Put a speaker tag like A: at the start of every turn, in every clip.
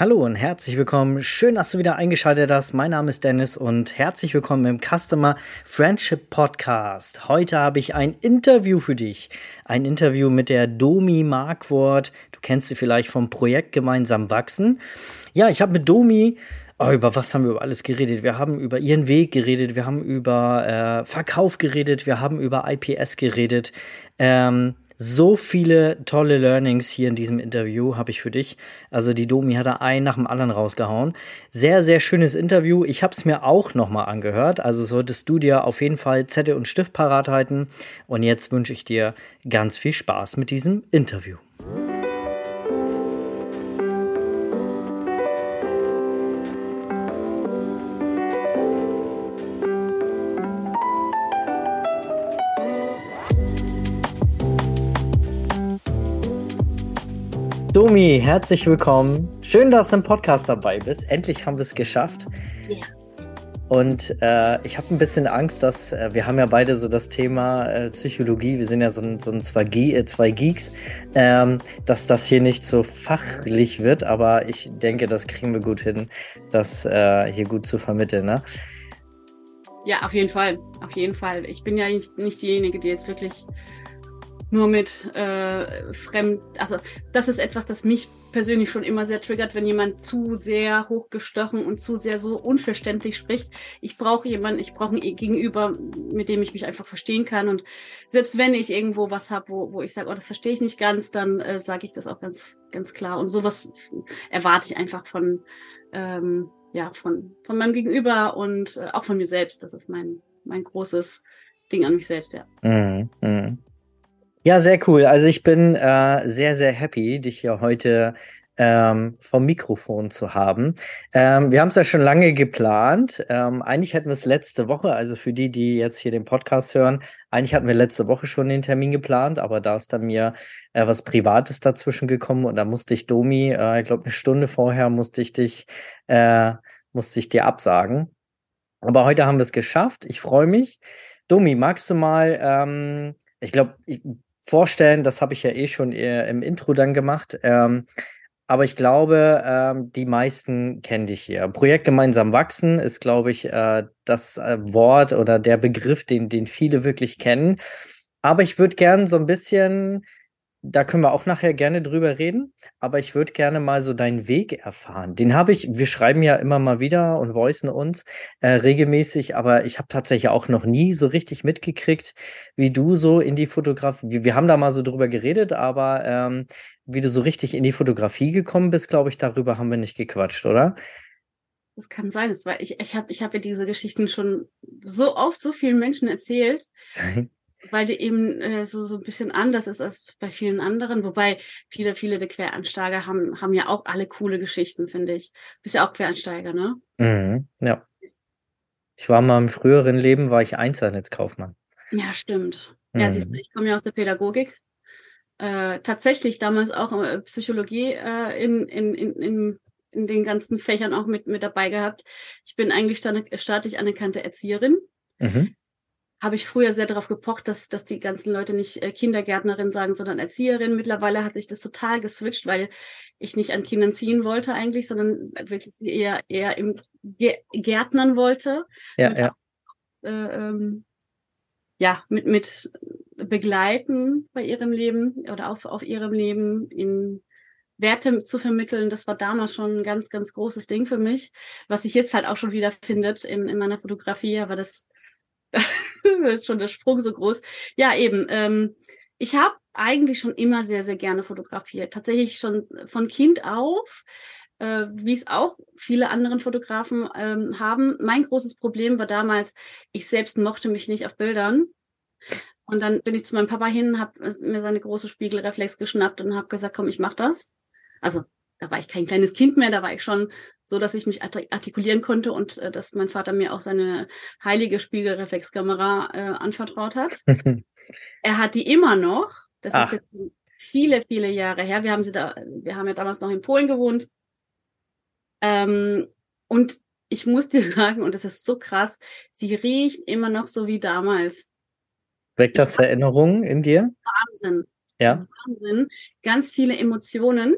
A: Hallo und herzlich willkommen. Schön, dass du wieder eingeschaltet hast. Mein Name ist Dennis und herzlich willkommen im Customer Friendship Podcast. Heute habe ich ein Interview für dich. Ein Interview mit der Domi Markwort. Du kennst sie vielleicht vom Projekt Gemeinsam wachsen. Ja, ich habe mit Domi Oh, über was haben wir über alles geredet? Wir haben über ihren Weg geredet, wir haben über äh, Verkauf geredet, wir haben über IPS geredet. Ähm, so viele tolle Learnings hier in diesem Interview habe ich für dich. Also die Domi hat da einen nach dem anderen rausgehauen. Sehr, sehr schönes Interview. Ich habe es mir auch nochmal angehört. Also solltest du dir auf jeden Fall Zettel und Stift parat halten. Und jetzt wünsche ich dir ganz viel Spaß mit diesem Interview. Domi, herzlich willkommen. Schön, dass du im Podcast dabei bist. Endlich haben wir es geschafft. Ja. Und äh, ich habe ein bisschen Angst, dass äh, wir haben ja beide so das Thema äh, Psychologie, wir sind ja so ein, so ein zwei, Ge äh, zwei Geeks, ähm, dass das hier nicht so fachlich wird, aber ich denke, das kriegen wir gut hin, das äh, hier gut zu vermitteln. Ne?
B: Ja, auf jeden Fall, auf jeden Fall. Ich bin ja nicht, nicht diejenige, die jetzt wirklich nur mit äh, fremd, also das ist etwas, das mich persönlich schon immer sehr triggert, wenn jemand zu sehr hochgestochen und zu sehr so unverständlich spricht. Ich brauche jemanden, ich brauche ein Gegenüber, mit dem ich mich einfach verstehen kann. Und selbst wenn ich irgendwo was habe, wo, wo ich sage, oh, das verstehe ich nicht ganz, dann äh, sage ich das auch ganz, ganz klar. Und sowas erwarte ich einfach von, ähm, ja, von, von meinem Gegenüber und äh, auch von mir selbst. Das ist mein, mein großes Ding an mich selbst, ja.
A: Mhm, mh. Ja, sehr cool. Also ich bin äh, sehr, sehr happy, dich hier heute ähm, vom Mikrofon zu haben. Ähm, wir haben es ja schon lange geplant. Ähm, eigentlich hätten wir es letzte Woche, also für die, die jetzt hier den Podcast hören, eigentlich hatten wir letzte Woche schon den Termin geplant, aber da ist dann mir äh, was Privates dazwischen gekommen und da musste ich Domi, äh, ich glaube eine Stunde vorher musste ich dich, äh, musste ich dir absagen. Aber heute haben wir es geschafft. Ich freue mich. Domi, magst du mal, ähm, ich glaube, vorstellen. Das habe ich ja eh schon äh, im Intro dann gemacht. Ähm, aber ich glaube, ähm, die meisten kennen dich hier. Projekt gemeinsam wachsen ist, glaube ich, äh, das äh, Wort oder der Begriff, den, den viele wirklich kennen. Aber ich würde gern so ein bisschen da können wir auch nachher gerne drüber reden, aber ich würde gerne mal so deinen Weg erfahren. Den habe ich, wir schreiben ja immer mal wieder und voicen uns äh, regelmäßig, aber ich habe tatsächlich auch noch nie so richtig mitgekriegt, wie du so in die Fotografie, wir, wir haben da mal so drüber geredet, aber ähm, wie du so richtig in die Fotografie gekommen bist, glaube ich, darüber haben wir nicht gequatscht, oder?
B: Das kann sein, das war, ich, ich habe ich hab ja diese Geschichten schon so oft so vielen Menschen erzählt. weil die eben äh, so, so ein bisschen anders ist als bei vielen anderen. Wobei viele, viele der Quereinsteiger haben, haben ja auch alle coole Geschichten, finde ich. Du bist ja auch Quereinsteiger, ne?
A: Mhm, ja. Ich war mal im früheren Leben, war ich Einzelnetzkaufmann.
B: Ja, stimmt. Mhm. Ja, siehst du, ich komme ja aus der Pädagogik. Äh, tatsächlich damals auch äh, Psychologie äh, in, in, in, in, in den ganzen Fächern auch mit, mit dabei gehabt. Ich bin eigentlich staatlich anerkannte Erzieherin. Mhm habe ich früher sehr darauf gepocht, dass, dass die ganzen Leute nicht äh, Kindergärtnerin sagen, sondern Erzieherin. Mittlerweile hat sich das total geswitcht, weil ich nicht an Kindern ziehen wollte eigentlich, sondern wirklich eher, eher im Gärtnern wollte.
A: Ja, mit, ja.
B: Äh, ähm, ja, mit, mit begleiten bei ihrem Leben oder auf, auf ihrem Leben, in Werte zu vermitteln, das war damals schon ein ganz, ganz großes Ding für mich, was sich jetzt halt auch schon wieder findet in, in meiner Fotografie, aber das ist schon der Sprung so groß. Ja, eben. Ähm, ich habe eigentlich schon immer sehr, sehr gerne fotografiert. Tatsächlich schon von Kind auf, äh, wie es auch viele anderen Fotografen ähm, haben. Mein großes Problem war damals, ich selbst mochte mich nicht auf Bildern. Und dann bin ich zu meinem Papa hin, habe mir seine große Spiegelreflex geschnappt und habe gesagt, komm, ich mach das. Also da war ich kein kleines Kind mehr, da war ich schon so, dass ich mich artikulieren konnte und äh, dass mein Vater mir auch seine heilige Spiegelreflexkamera äh, anvertraut hat. er hat die immer noch. Das Ach. ist jetzt viele, viele Jahre her. Wir haben sie da, wir haben ja damals noch in Polen gewohnt. Ähm, und ich muss dir sagen, und das ist so krass, sie riecht immer noch so wie damals.
A: Weckt das Erinnerungen in dir?
B: Wahnsinn.
A: Ja.
B: Wahnsinn. Ganz viele Emotionen.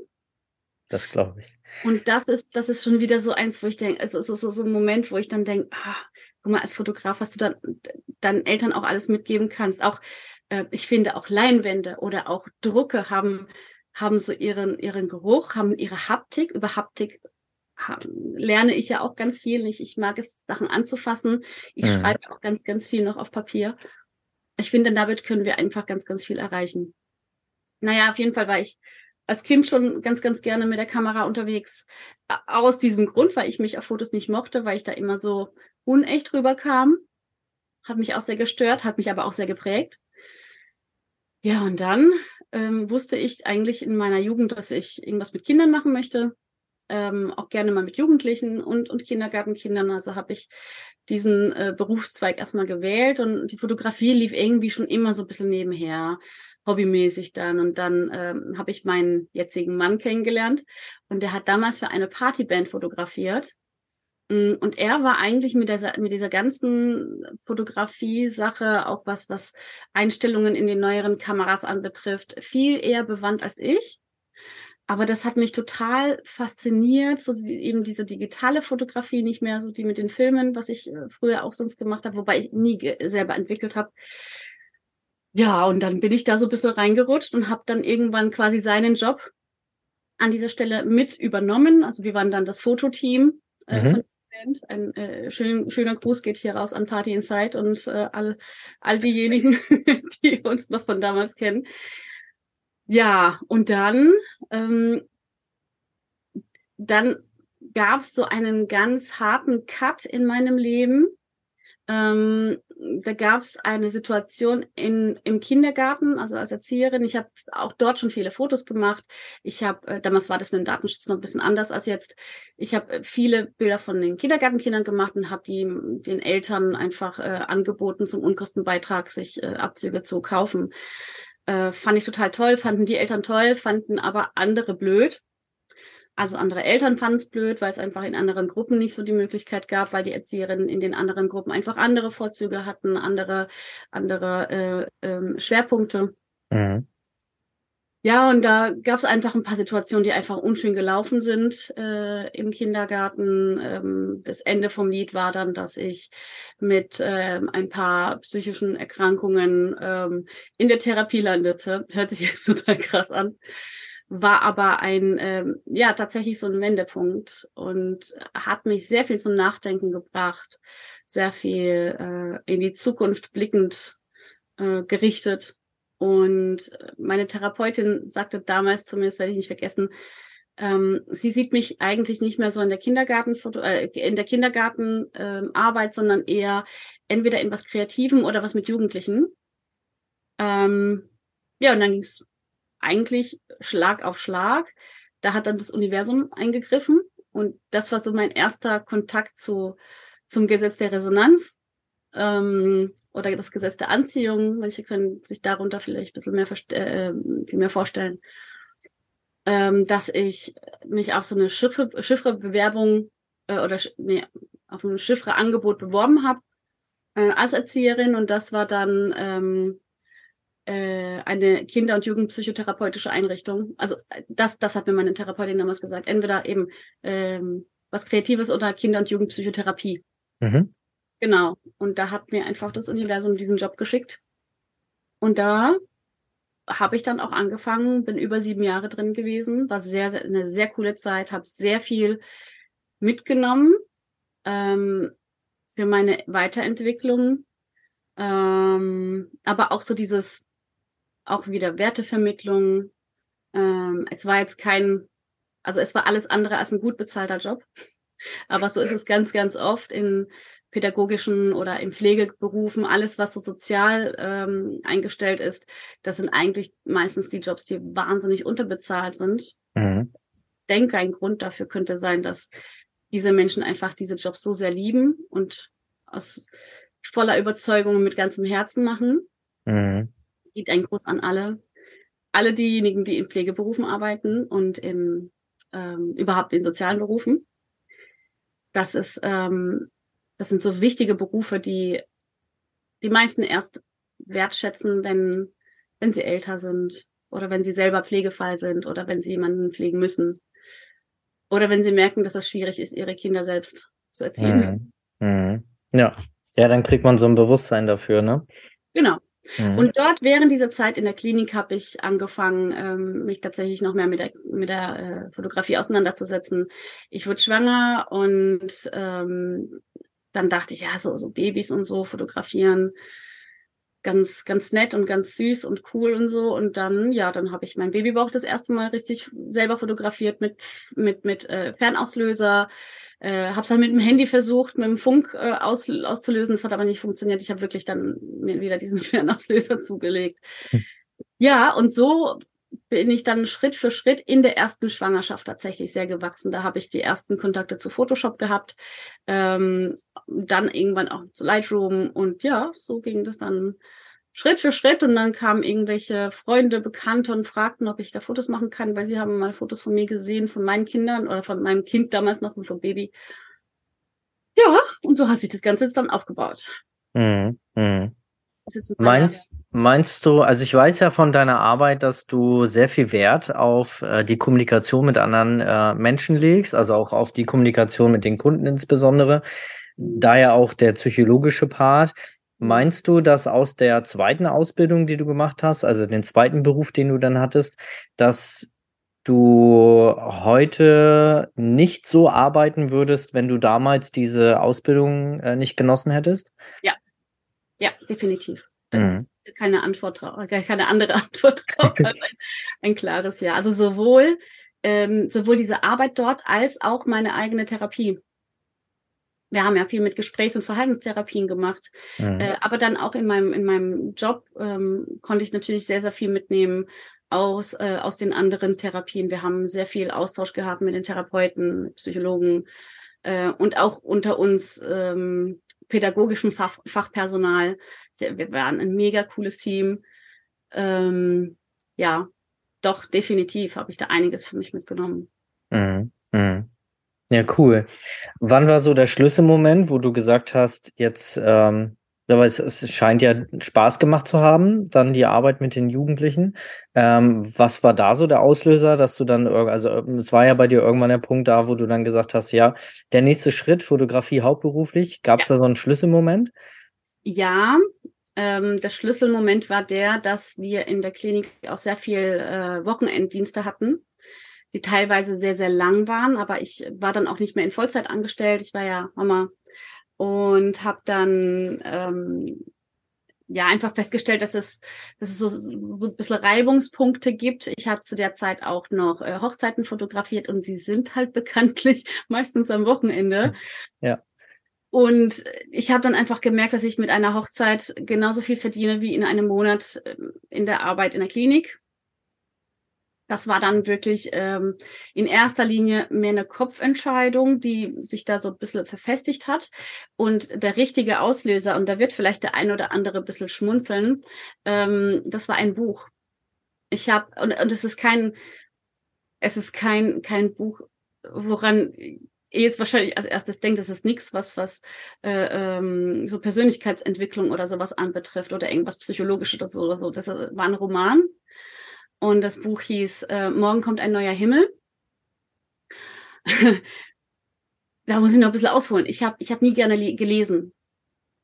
A: Das glaube ich.
B: Und das ist, das ist schon wieder so eins, wo ich denke, es ist so, so, so ein Moment, wo ich dann denke, ah, guck mal, als Fotograf, was du dann deinen Eltern auch alles mitgeben kannst. Auch, äh, ich finde, auch Leinwände oder auch Drucke haben, haben so ihren, ihren Geruch, haben ihre Haptik. Über Haptik haben, lerne ich ja auch ganz viel. Ich, ich mag es, Sachen anzufassen. Ich mhm. schreibe auch ganz, ganz viel noch auf Papier. Ich finde, damit können wir einfach ganz, ganz viel erreichen. Naja, auf jeden Fall war ich als Kind schon ganz, ganz gerne mit der Kamera unterwegs. Aus diesem Grund, weil ich mich auf Fotos nicht mochte, weil ich da immer so unecht rüberkam. Hat mich auch sehr gestört, hat mich aber auch sehr geprägt. Ja, und dann ähm, wusste ich eigentlich in meiner Jugend, dass ich irgendwas mit Kindern machen möchte. Ähm, auch gerne mal mit Jugendlichen und, und Kindergartenkindern. Also habe ich diesen äh, Berufszweig erstmal gewählt und die Fotografie lief irgendwie schon immer so ein bisschen nebenher hobbymäßig dann. Und dann ähm, habe ich meinen jetzigen Mann kennengelernt und der hat damals für eine Partyband fotografiert. Mm, und er war eigentlich mit dieser, mit dieser ganzen Fotografie-Sache, auch was, was Einstellungen in den neueren Kameras anbetrifft, viel eher bewandt als ich. Aber das hat mich total fasziniert, so die, eben diese digitale Fotografie, nicht mehr so die mit den Filmen, was ich äh, früher auch sonst gemacht habe, wobei ich nie selber entwickelt habe. Ja, und dann bin ich da so ein bisschen reingerutscht und habe dann irgendwann quasi seinen Job an dieser Stelle mit übernommen. Also wir waren dann das Fototeam äh, mhm. von Band. Ein äh, schön, schöner Gruß geht hier raus an Party Inside und äh, all, all diejenigen, die uns noch von damals kennen. Ja, und dann, ähm, dann gab es so einen ganz harten Cut in meinem Leben. Ähm, da gab es eine Situation in, im Kindergarten, also als Erzieherin. Ich habe auch dort schon viele Fotos gemacht. Ich habe, äh, damals war das mit dem Datenschutz noch ein bisschen anders als jetzt. Ich habe äh, viele Bilder von den Kindergartenkindern gemacht und habe die den Eltern einfach äh, angeboten, zum Unkostenbeitrag sich äh, Abzüge zu kaufen. Äh, fand ich total toll, fanden die Eltern toll, fanden aber andere blöd. Also andere Eltern fanden es blöd, weil es einfach in anderen Gruppen nicht so die Möglichkeit gab, weil die Erzieherinnen in den anderen Gruppen einfach andere Vorzüge hatten, andere, andere äh, äh, Schwerpunkte. Mhm. Ja, und da gab es einfach ein paar Situationen, die einfach unschön gelaufen sind äh, im Kindergarten. Ähm, das Ende vom Lied war dann, dass ich mit ähm, ein paar psychischen Erkrankungen ähm, in der Therapie landete. Hört sich jetzt total krass an war aber ein, ähm, ja, tatsächlich so ein Wendepunkt und hat mich sehr viel zum Nachdenken gebracht, sehr viel äh, in die Zukunft blickend äh, gerichtet. Und meine Therapeutin sagte damals zu mir, das werde ich nicht vergessen, ähm, sie sieht mich eigentlich nicht mehr so in der Kindergarten, äh, in der Kindergartenarbeit, ähm, sondern eher entweder in was Kreativem oder was mit Jugendlichen. Ähm, ja, und dann ging es eigentlich Schlag auf Schlag. Da hat dann das Universum eingegriffen und das war so mein erster Kontakt zu, zum Gesetz der Resonanz ähm, oder das Gesetz der Anziehung. Manche können sich darunter vielleicht ein bisschen mehr, äh, viel mehr vorstellen. Ähm, dass ich mich auf so eine Chiffre, Chiffre-Bewerbung äh, oder nee, auf ein Chiffre-Angebot beworben habe äh, als Erzieherin und das war dann ähm, äh, eine Kinder- und Jugendpsychotherapeutische Einrichtung. Also das, das hat mir meine Therapeutin damals gesagt. Entweder eben ähm, was Kreatives oder Kinder- und Jugendpsychotherapie. Mhm. Genau. Und da hat mir einfach das Universum diesen Job geschickt. Und da habe ich dann auch angefangen, bin über sieben Jahre drin gewesen, war sehr, sehr eine sehr coole Zeit, habe sehr viel mitgenommen ähm, für meine Weiterentwicklung, ähm, aber auch so dieses auch wieder Wertevermittlung. Ähm, es war jetzt kein, also es war alles andere als ein gut bezahlter Job. Aber so ist es ganz, ganz oft in pädagogischen oder in Pflegeberufen, alles, was so sozial ähm, eingestellt ist, das sind eigentlich meistens die Jobs, die wahnsinnig unterbezahlt sind. Mhm. Ich denke, ein Grund dafür könnte sein, dass diese Menschen einfach diese Jobs so sehr lieben und aus voller Überzeugung mit ganzem Herzen machen. Mhm geht ein Gruß an alle, alle diejenigen, die in Pflegeberufen arbeiten und in ähm, überhaupt in sozialen Berufen. Das ist, ähm, das sind so wichtige Berufe, die die meisten erst wertschätzen, wenn, wenn sie älter sind oder wenn sie selber Pflegefall sind oder wenn sie jemanden pflegen müssen. Oder wenn sie merken, dass es schwierig ist, ihre Kinder selbst zu erziehen.
A: Mhm. Mhm. Ja. Ja, dann kriegt man so ein Bewusstsein dafür, ne?
B: Genau. Mhm. Und dort während dieser Zeit in der Klinik habe ich angefangen, ähm, mich tatsächlich noch mehr mit der, mit der äh, Fotografie auseinanderzusetzen. Ich wurde schwanger und ähm, dann dachte ich, ja, so, so Babys und so fotografieren, ganz, ganz nett und ganz süß und cool und so. Und dann, ja, dann habe ich mein Babybauch das erste Mal richtig selber fotografiert mit, mit, mit äh, Fernauslöser. Äh, habe es dann mit dem Handy versucht, mit dem Funk äh, aus, auszulösen. Das hat aber nicht funktioniert. Ich habe wirklich dann mir wieder diesen Fernauslöser zugelegt. Hm. Ja, und so bin ich dann Schritt für Schritt in der ersten Schwangerschaft tatsächlich sehr gewachsen. Da habe ich die ersten Kontakte zu Photoshop gehabt, ähm, dann irgendwann auch zu Lightroom und ja, so ging das dann Schritt für Schritt und dann kamen irgendwelche Freunde, Bekannte und fragten, ob ich da Fotos machen kann, weil sie haben mal Fotos von mir gesehen, von meinen Kindern oder von meinem Kind damals noch und vom Baby. Ja, und so hat sich das Ganze jetzt dann aufgebaut.
A: Mhm. Mhm. Meinst, meinst du, also ich weiß ja von deiner Arbeit, dass du sehr viel Wert auf äh, die Kommunikation mit anderen äh, Menschen legst, also auch auf die Kommunikation mit den Kunden insbesondere, daher auch der psychologische Part. Meinst du, dass aus der zweiten Ausbildung, die du gemacht hast, also den zweiten Beruf, den du dann hattest, dass du heute nicht so arbeiten würdest, wenn du damals diese Ausbildung äh, nicht genossen hättest?
B: Ja, ja, definitiv. Mhm. Keine Antwort drauf, keine andere Antwort drauf als ein, ein klares Ja. Also sowohl, ähm, sowohl diese Arbeit dort als auch meine eigene Therapie. Wir haben ja viel mit Gesprächs- und Verhaltenstherapien gemacht, mhm. äh, aber dann auch in meinem in meinem Job ähm, konnte ich natürlich sehr sehr viel mitnehmen aus äh, aus den anderen Therapien. Wir haben sehr viel Austausch gehabt mit den Therapeuten, mit Psychologen äh, und auch unter uns ähm, pädagogischem Fach, Fachpersonal. Wir waren ein mega cooles Team. Ähm, ja, doch, definitiv habe ich da einiges für mich mitgenommen.
A: Mhm. Mhm. Ja, cool. Wann war so der Schlüsselmoment, wo du gesagt hast, jetzt ähm, aber es, es scheint ja Spaß gemacht zu haben, dann die Arbeit mit den Jugendlichen. Ähm, was war da so der Auslöser, dass du dann, also es war ja bei dir irgendwann der Punkt da, wo du dann gesagt hast, ja, der nächste Schritt, Fotografie hauptberuflich, gab es ja. da so einen Schlüsselmoment?
B: Ja, ähm, der Schlüsselmoment war der, dass wir in der Klinik auch sehr viel äh, Wochenenddienste hatten die teilweise sehr, sehr lang waren, aber ich war dann auch nicht mehr in Vollzeit angestellt. Ich war ja Mama und habe dann ähm, ja einfach festgestellt, dass es, dass es so, so ein bisschen Reibungspunkte gibt. Ich habe zu der Zeit auch noch äh, Hochzeiten fotografiert und die sind halt bekanntlich meistens am Wochenende.
A: Ja.
B: Und ich habe dann einfach gemerkt, dass ich mit einer Hochzeit genauso viel verdiene wie in einem Monat ähm, in der Arbeit in der Klinik. Das war dann wirklich ähm, in erster Linie mehr eine Kopfentscheidung, die sich da so ein bisschen verfestigt hat. Und der richtige Auslöser, und da wird vielleicht der ein oder andere ein bisschen schmunzeln, ähm, das war ein Buch. Ich habe, und, und es ist kein, es ist kein, kein Buch, woran ihr jetzt wahrscheinlich als erstes denkt, das ist nichts, was, was äh, ähm, so Persönlichkeitsentwicklung oder sowas anbetrifft oder irgendwas Psychologisches oder so oder so. Das war ein Roman und das Buch hieß äh, Morgen kommt ein neuer Himmel. da muss ich noch ein bisschen ausholen. Ich habe ich hab nie gerne gelesen.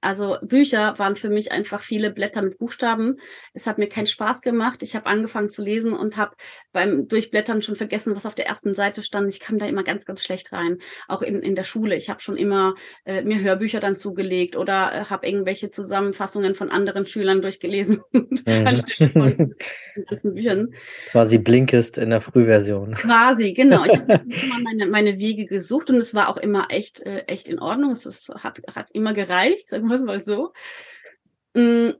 B: Also Bücher waren für mich einfach viele Blätter mit Buchstaben. Es hat mir keinen Spaß gemacht. Ich habe angefangen zu lesen und habe beim Durchblättern schon vergessen, was auf der ersten Seite stand. Ich kam da immer ganz, ganz schlecht rein. Auch in, in der Schule. Ich habe schon immer äh, mir Hörbücher dann zugelegt oder äh, habe irgendwelche Zusammenfassungen von anderen Schülern durchgelesen mhm. anstelle von ganzen Büchern.
A: Quasi Blinkist in der Frühversion.
B: Quasi, genau. Ich habe immer meine, meine Wege gesucht und es war auch immer echt, äh, echt in Ordnung. Es ist, hat, hat immer gereicht, sagen wir es mal so. Mm,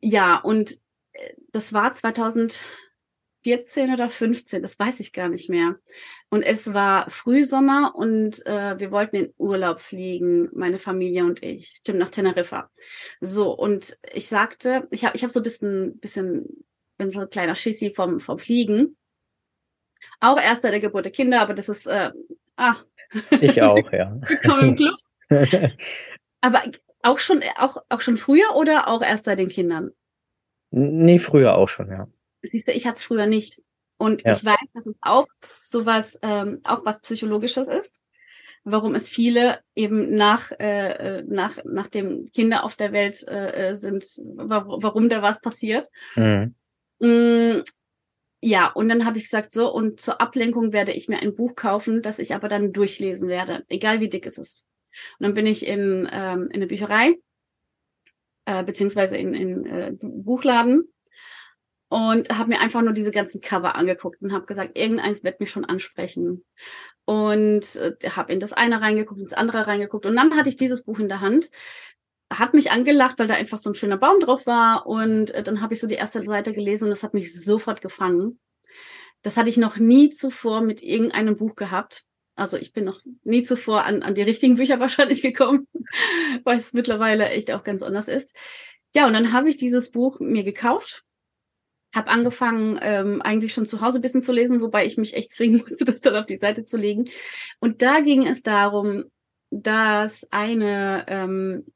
B: ja, und äh, das war 2014 oder 15, das weiß ich gar nicht mehr. Und es war Frühsommer und äh, wir wollten in Urlaub fliegen, meine Familie und ich, stimmt, nach Teneriffa. So, und ich sagte, ich habe ich hab so ein bisschen, bisschen, bin so ein kleiner Schissi vom, vom Fliegen. Auch erst seit der Geburt der Kinder, aber das ist, äh, ah.
A: Ich auch, ja.
B: Willkommen im Club. aber auch schon, auch, auch schon früher oder auch erst seit den Kindern?
A: Nee, früher auch schon, ja.
B: Siehst du, ich hatte es früher nicht. Und ja. ich weiß, dass es auch sowas, ähm, auch was Psychologisches ist warum es viele eben nach, äh, äh nach, nachdem Kinder auf der Welt äh, äh sind, warum da was passiert. Mhm. Mm, ja, und dann habe ich gesagt, so, und zur Ablenkung werde ich mir ein Buch kaufen, das ich aber dann durchlesen werde, egal wie dick es ist. Und dann bin ich in, ähm, in eine Bücherei, äh, beziehungsweise in, in äh, Buchladen und habe mir einfach nur diese ganzen Cover angeguckt und habe gesagt, irgendeins wird mich schon ansprechen. Und äh, habe in das eine reingeguckt, ins andere reingeguckt. Und dann hatte ich dieses Buch in der Hand, hat mich angelacht, weil da einfach so ein schöner Baum drauf war. Und äh, dann habe ich so die erste Seite gelesen und das hat mich sofort gefangen. Das hatte ich noch nie zuvor mit irgendeinem Buch gehabt. Also ich bin noch nie zuvor an, an die richtigen Bücher wahrscheinlich gekommen, weil es mittlerweile echt auch ganz anders ist. Ja, und dann habe ich dieses Buch mir gekauft habe angefangen, ähm, eigentlich schon zu Hause ein bisschen zu lesen, wobei ich mich echt zwingen musste, das dann auf die Seite zu legen. Und da ging es darum, dass eine, ähm,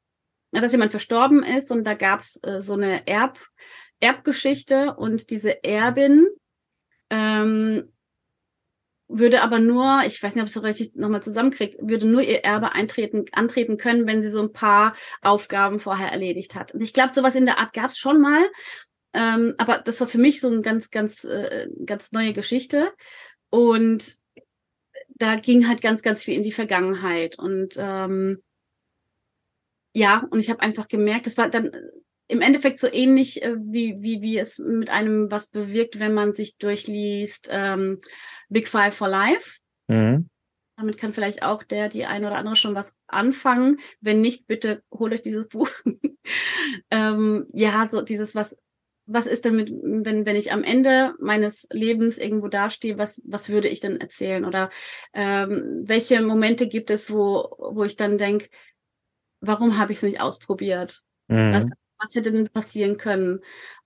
B: dass jemand verstorben ist und da gab's äh, so eine Erb, Erbgeschichte und diese Erbin ähm, würde aber nur, ich weiß nicht, ob ich es so richtig nochmal zusammenkriege, würde nur ihr Erbe eintreten, antreten können, wenn sie so ein paar Aufgaben vorher erledigt hat. Und ich glaube, sowas in der Art gab es schon mal. Ähm, aber das war für mich so eine ganz, ganz, äh, ganz neue Geschichte. Und da ging halt ganz, ganz viel in die Vergangenheit. Und ähm, ja, und ich habe einfach gemerkt, das war dann im Endeffekt so ähnlich, äh, wie, wie, wie es mit einem was bewirkt, wenn man sich durchliest ähm, Big Five for Life. Mhm. Damit kann vielleicht auch der, die eine oder andere schon was anfangen. Wenn nicht, bitte holt euch dieses Buch. ähm, ja, so dieses, was was ist denn mit, wenn, wenn ich am Ende meines Lebens irgendwo dastehe, was, was würde ich denn erzählen? Oder ähm, welche Momente gibt es, wo, wo ich dann denke, warum habe ich es nicht ausprobiert? Mhm. Was, was hätte denn passieren können?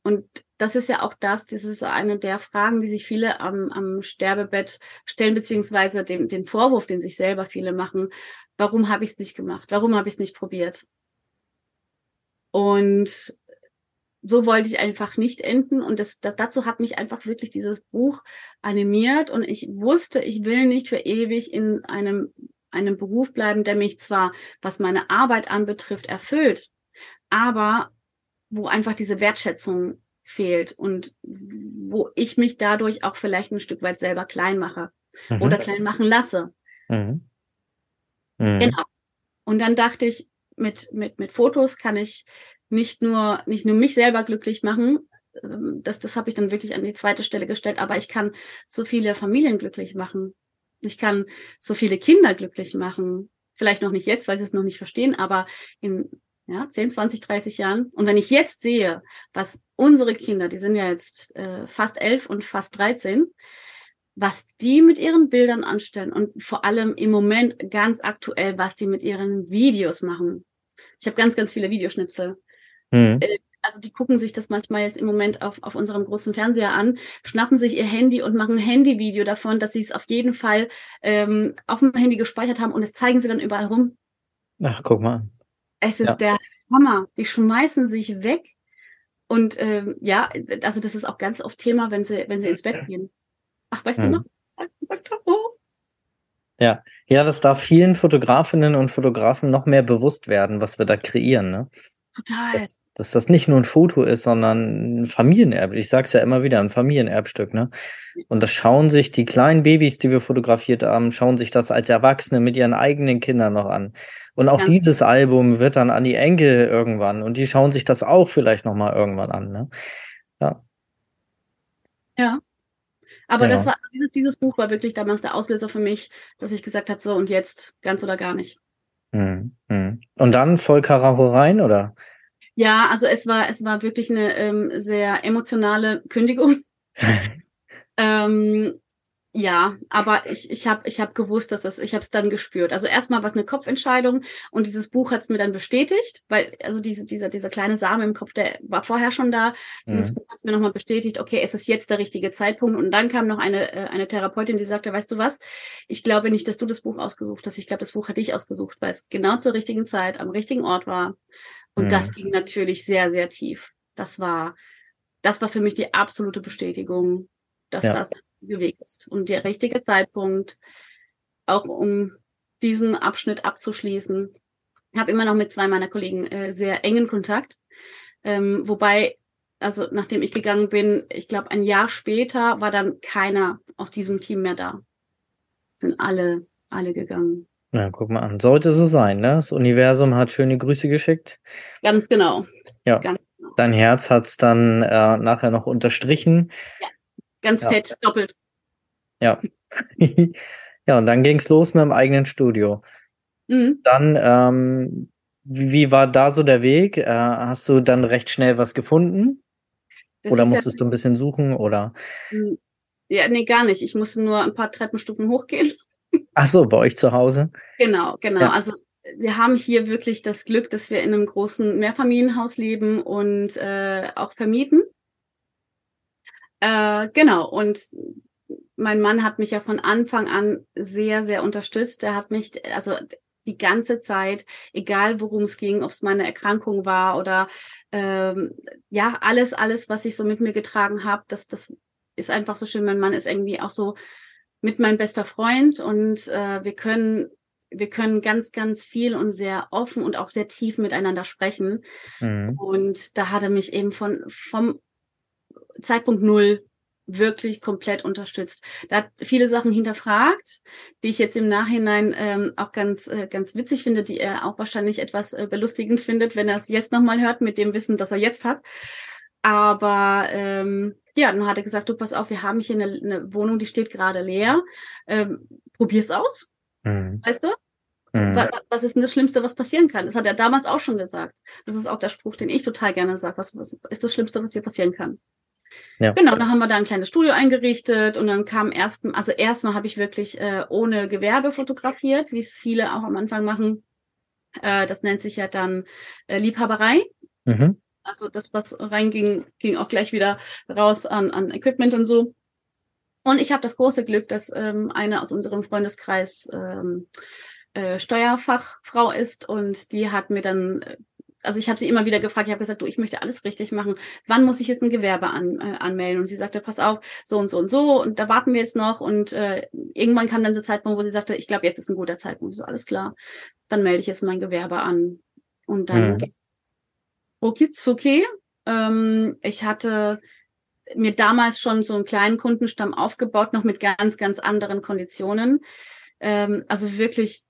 B: Und das ist ja auch das, das ist eine der Fragen, die sich viele am, am Sterbebett stellen, beziehungsweise den, den Vorwurf, den sich selber viele machen. Warum habe ich es nicht gemacht? Warum habe ich es nicht probiert? Und so wollte ich einfach nicht enden. Und das, dazu hat mich einfach wirklich dieses Buch animiert. Und ich wusste, ich will nicht für ewig in einem, einem Beruf bleiben, der mich zwar, was meine Arbeit anbetrifft, erfüllt, aber wo einfach diese Wertschätzung fehlt und wo ich mich dadurch auch vielleicht ein Stück weit selber klein mache mhm. oder klein machen lasse. Mhm. Mhm. Genau. Und dann dachte ich, mit, mit, mit Fotos kann ich nicht nur, nicht nur mich selber glücklich machen, ähm, das, das habe ich dann wirklich an die zweite Stelle gestellt, aber ich kann so viele Familien glücklich machen. Ich kann so viele Kinder glücklich machen. Vielleicht noch nicht jetzt, weil sie es noch nicht verstehen, aber in ja, 10, 20, 30 Jahren. Und wenn ich jetzt sehe, was unsere Kinder, die sind ja jetzt äh, fast elf und fast 13, was die mit ihren Bildern anstellen und vor allem im Moment ganz aktuell, was die mit ihren Videos machen. Ich habe ganz, ganz viele Videoschnipsel. Mhm. Äh, also die gucken sich das manchmal jetzt im Moment auf, auf unserem großen Fernseher an, schnappen sich ihr Handy und machen ein Handyvideo davon, dass sie es auf jeden Fall ähm, auf dem Handy gespeichert haben und es zeigen sie dann überall rum.
A: Ach, guck mal.
B: Es ist ja. der Hammer. Die schmeißen sich weg. Und ähm, ja, also das ist auch ganz oft Thema, wenn sie, wenn sie ins Bett gehen. Ach, weißt mhm. du noch?
A: Ja, ja, das darf vielen Fotografinnen und Fotografen noch mehr bewusst werden, was wir da kreieren. Ne?
B: Total.
A: Dass, dass das nicht nur ein Foto ist, sondern ein Familienerb. Ich sage es ja immer wieder, ein Familienerbstück. Ne? Und das schauen sich die kleinen Babys, die wir fotografiert haben, schauen sich das als Erwachsene mit ihren eigenen Kindern noch an. Und auch ja. dieses Album wird dann an die Enkel irgendwann und die schauen sich das auch vielleicht noch mal irgendwann an. Ne? Ja.
B: Ja. Aber ja. das war also dieses, dieses Buch war wirklich damals der Auslöser für mich, dass ich gesagt habe, so und jetzt ganz oder gar nicht.
A: Mhm. Mhm. Und dann voll Karacho rein, oder?
B: Ja, also es war, es war wirklich eine ähm, sehr emotionale Kündigung. ähm, ja, aber ich, ich habe ich hab gewusst, dass das, ich habe es dann gespürt. Also erstmal war es eine Kopfentscheidung und dieses Buch hat es mir dann bestätigt, weil also diese, dieser, dieser kleine Samen im Kopf, der war vorher schon da. Dieses mhm. Buch hat es mir nochmal bestätigt, okay, es ist jetzt der richtige Zeitpunkt. Und dann kam noch eine, äh, eine Therapeutin, die sagte, weißt du was, ich glaube nicht, dass du das Buch ausgesucht hast. Ich glaube, das Buch hat dich ausgesucht, weil es genau zur richtigen Zeit am richtigen Ort war. Und mhm. das ging natürlich sehr, sehr tief. Das war, das war für mich die absolute Bestätigung, dass ja. das Weg ist und der richtige Zeitpunkt, auch um diesen Abschnitt abzuschließen. Ich habe immer noch mit zwei meiner Kollegen äh, sehr engen Kontakt, ähm, wobei also nachdem ich gegangen bin, ich glaube ein Jahr später war dann keiner aus diesem Team mehr da. Sind alle alle gegangen.
A: Ja, guck mal an. Sollte so sein, ne? Das Universum hat schöne Grüße geschickt.
B: Ganz genau.
A: Ja. Ganz genau. Dein Herz hat es dann äh, nachher noch unterstrichen.
B: Ja, ganz ja. fett, doppelt.
A: Ja. ja, und dann ging es los mit dem eigenen Studio. Mhm. Dann, ähm, wie, wie, war da so der Weg? Äh, hast du dann recht schnell was gefunden? Das oder musstest ja, du ein bisschen suchen? Oder?
B: Hm. Ja, nee, gar nicht. Ich musste nur ein paar Treppenstufen hochgehen.
A: Ach so, bei euch zu Hause?
B: Genau, genau. Ja. Also wir haben hier wirklich das Glück, dass wir in einem großen Mehrfamilienhaus leben und äh, auch vermieten. Äh, genau, und mein Mann hat mich ja von Anfang an sehr, sehr unterstützt. Er hat mich, also die ganze Zeit, egal worum es ging, ob es meine Erkrankung war oder ähm, ja, alles, alles, was ich so mit mir getragen habe, das, das ist einfach so schön. Mein Mann ist irgendwie auch so mit meinem bester Freund und äh, wir können wir können ganz, ganz viel und sehr offen und auch sehr tief miteinander sprechen. Mhm. Und da hat er mich eben von vom Zeitpunkt null wirklich komplett unterstützt. Da hat viele Sachen hinterfragt, die ich jetzt im Nachhinein ähm, auch ganz äh, ganz witzig finde, die er auch wahrscheinlich etwas äh, belustigend findet, wenn er es jetzt nochmal hört mit dem Wissen, das er jetzt hat. Aber ähm, ja, dann hat er gesagt, du pass auf, wir haben hier eine, eine Wohnung, die steht gerade leer. Ähm, probier's aus. Mhm. Weißt du? Mhm. Was, was, ist denn das Schlimmste, was passieren kann? Das hat er damals auch schon gesagt. Das ist auch der Spruch, den ich total gerne sage. Was, was ist das Schlimmste, was dir passieren kann? Ja. Genau, dann haben wir da ein kleines Studio eingerichtet und dann kam erst, also erstmal habe ich wirklich äh, ohne Gewerbe fotografiert, wie es viele auch am Anfang machen. Äh, das nennt sich ja dann äh, Liebhaberei. Mhm. Also das, was reinging, ging auch gleich wieder raus an, an Equipment und so. Und ich habe das große Glück, dass ähm, eine aus unserem Freundeskreis ähm, äh, Steuerfachfrau ist und die hat mir dann, äh, also ich habe sie immer wieder gefragt, ich habe gesagt, du, ich möchte alles richtig machen. Wann muss ich jetzt ein Gewerbe an, äh, anmelden? Und sie sagte, pass auf, so und so und so und da warten wir jetzt noch. Und äh, irgendwann kam dann der Zeitpunkt, wo sie sagte, ich glaube, jetzt ist ein guter Zeitpunkt. So, alles klar, dann melde ich jetzt mein Gewerbe an. Und dann mhm rucki Ähm, ich hatte mir damals schon so einen kleinen Kundenstamm aufgebaut, noch mit ganz, ganz anderen Konditionen. Ähm, also wirklich,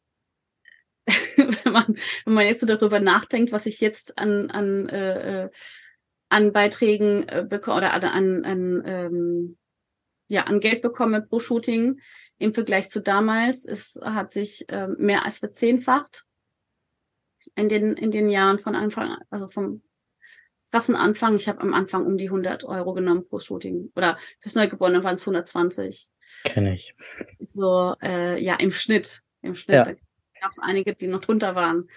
B: wenn man, wenn man jetzt so darüber nachdenkt, was ich jetzt an, an, äh, äh an Beiträgen äh, bekomme oder an, an, an, ähm, ja, an Geld bekomme pro Shooting im Vergleich zu damals, es hat sich äh, mehr als verzehnfacht in den, in den Jahren von Anfang, also vom krassen Anfang. Ich habe am Anfang um die 100 Euro genommen pro Shooting. Oder fürs Neugeborene waren es 120.
A: Kenne ich.
B: So, äh, ja, im Schnitt. Im Schnitt. Ja. Da gab es einige, die noch drunter waren.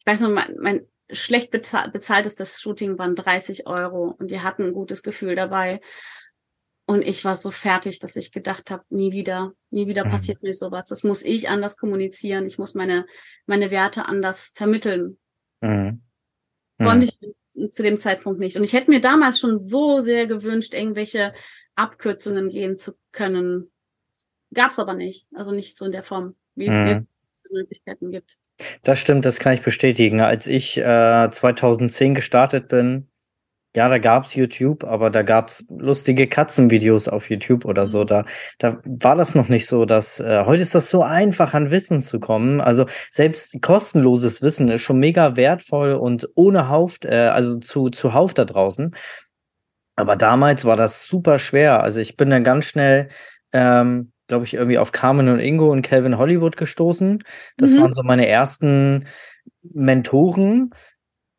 B: Ich weiß noch, mein, mein schlecht bezahl bezahltestes Shooting waren 30 Euro und die hatten ein gutes Gefühl dabei. Und ich war so fertig, dass ich gedacht habe, nie wieder, nie wieder mhm. passiert mir sowas. Das muss ich anders kommunizieren. Ich muss meine, meine Werte anders vermitteln. Mhm. Konnte mhm. ich zu dem Zeitpunkt nicht. Und ich hätte mir damals schon so sehr gewünscht, irgendwelche Abkürzungen gehen zu können. Gab es aber nicht. Also nicht so in der Form, wie es mhm. jetzt Möglichkeiten gibt.
A: Das stimmt, das kann ich bestätigen. Als ich äh, 2010 gestartet bin, ja, da gab's YouTube, aber da gab's lustige Katzenvideos auf YouTube oder so. Mhm. Da, da war das noch nicht so, dass äh, heute ist das so einfach, an Wissen zu kommen. Also selbst kostenloses Wissen ist schon mega wertvoll und ohne Hauft, äh, also zu, zu Hauf da draußen. Aber damals war das super schwer. Also ich bin dann ganz schnell, ähm, glaube ich, irgendwie auf Carmen und Ingo und Calvin Hollywood gestoßen. Das mhm. waren so meine ersten Mentoren.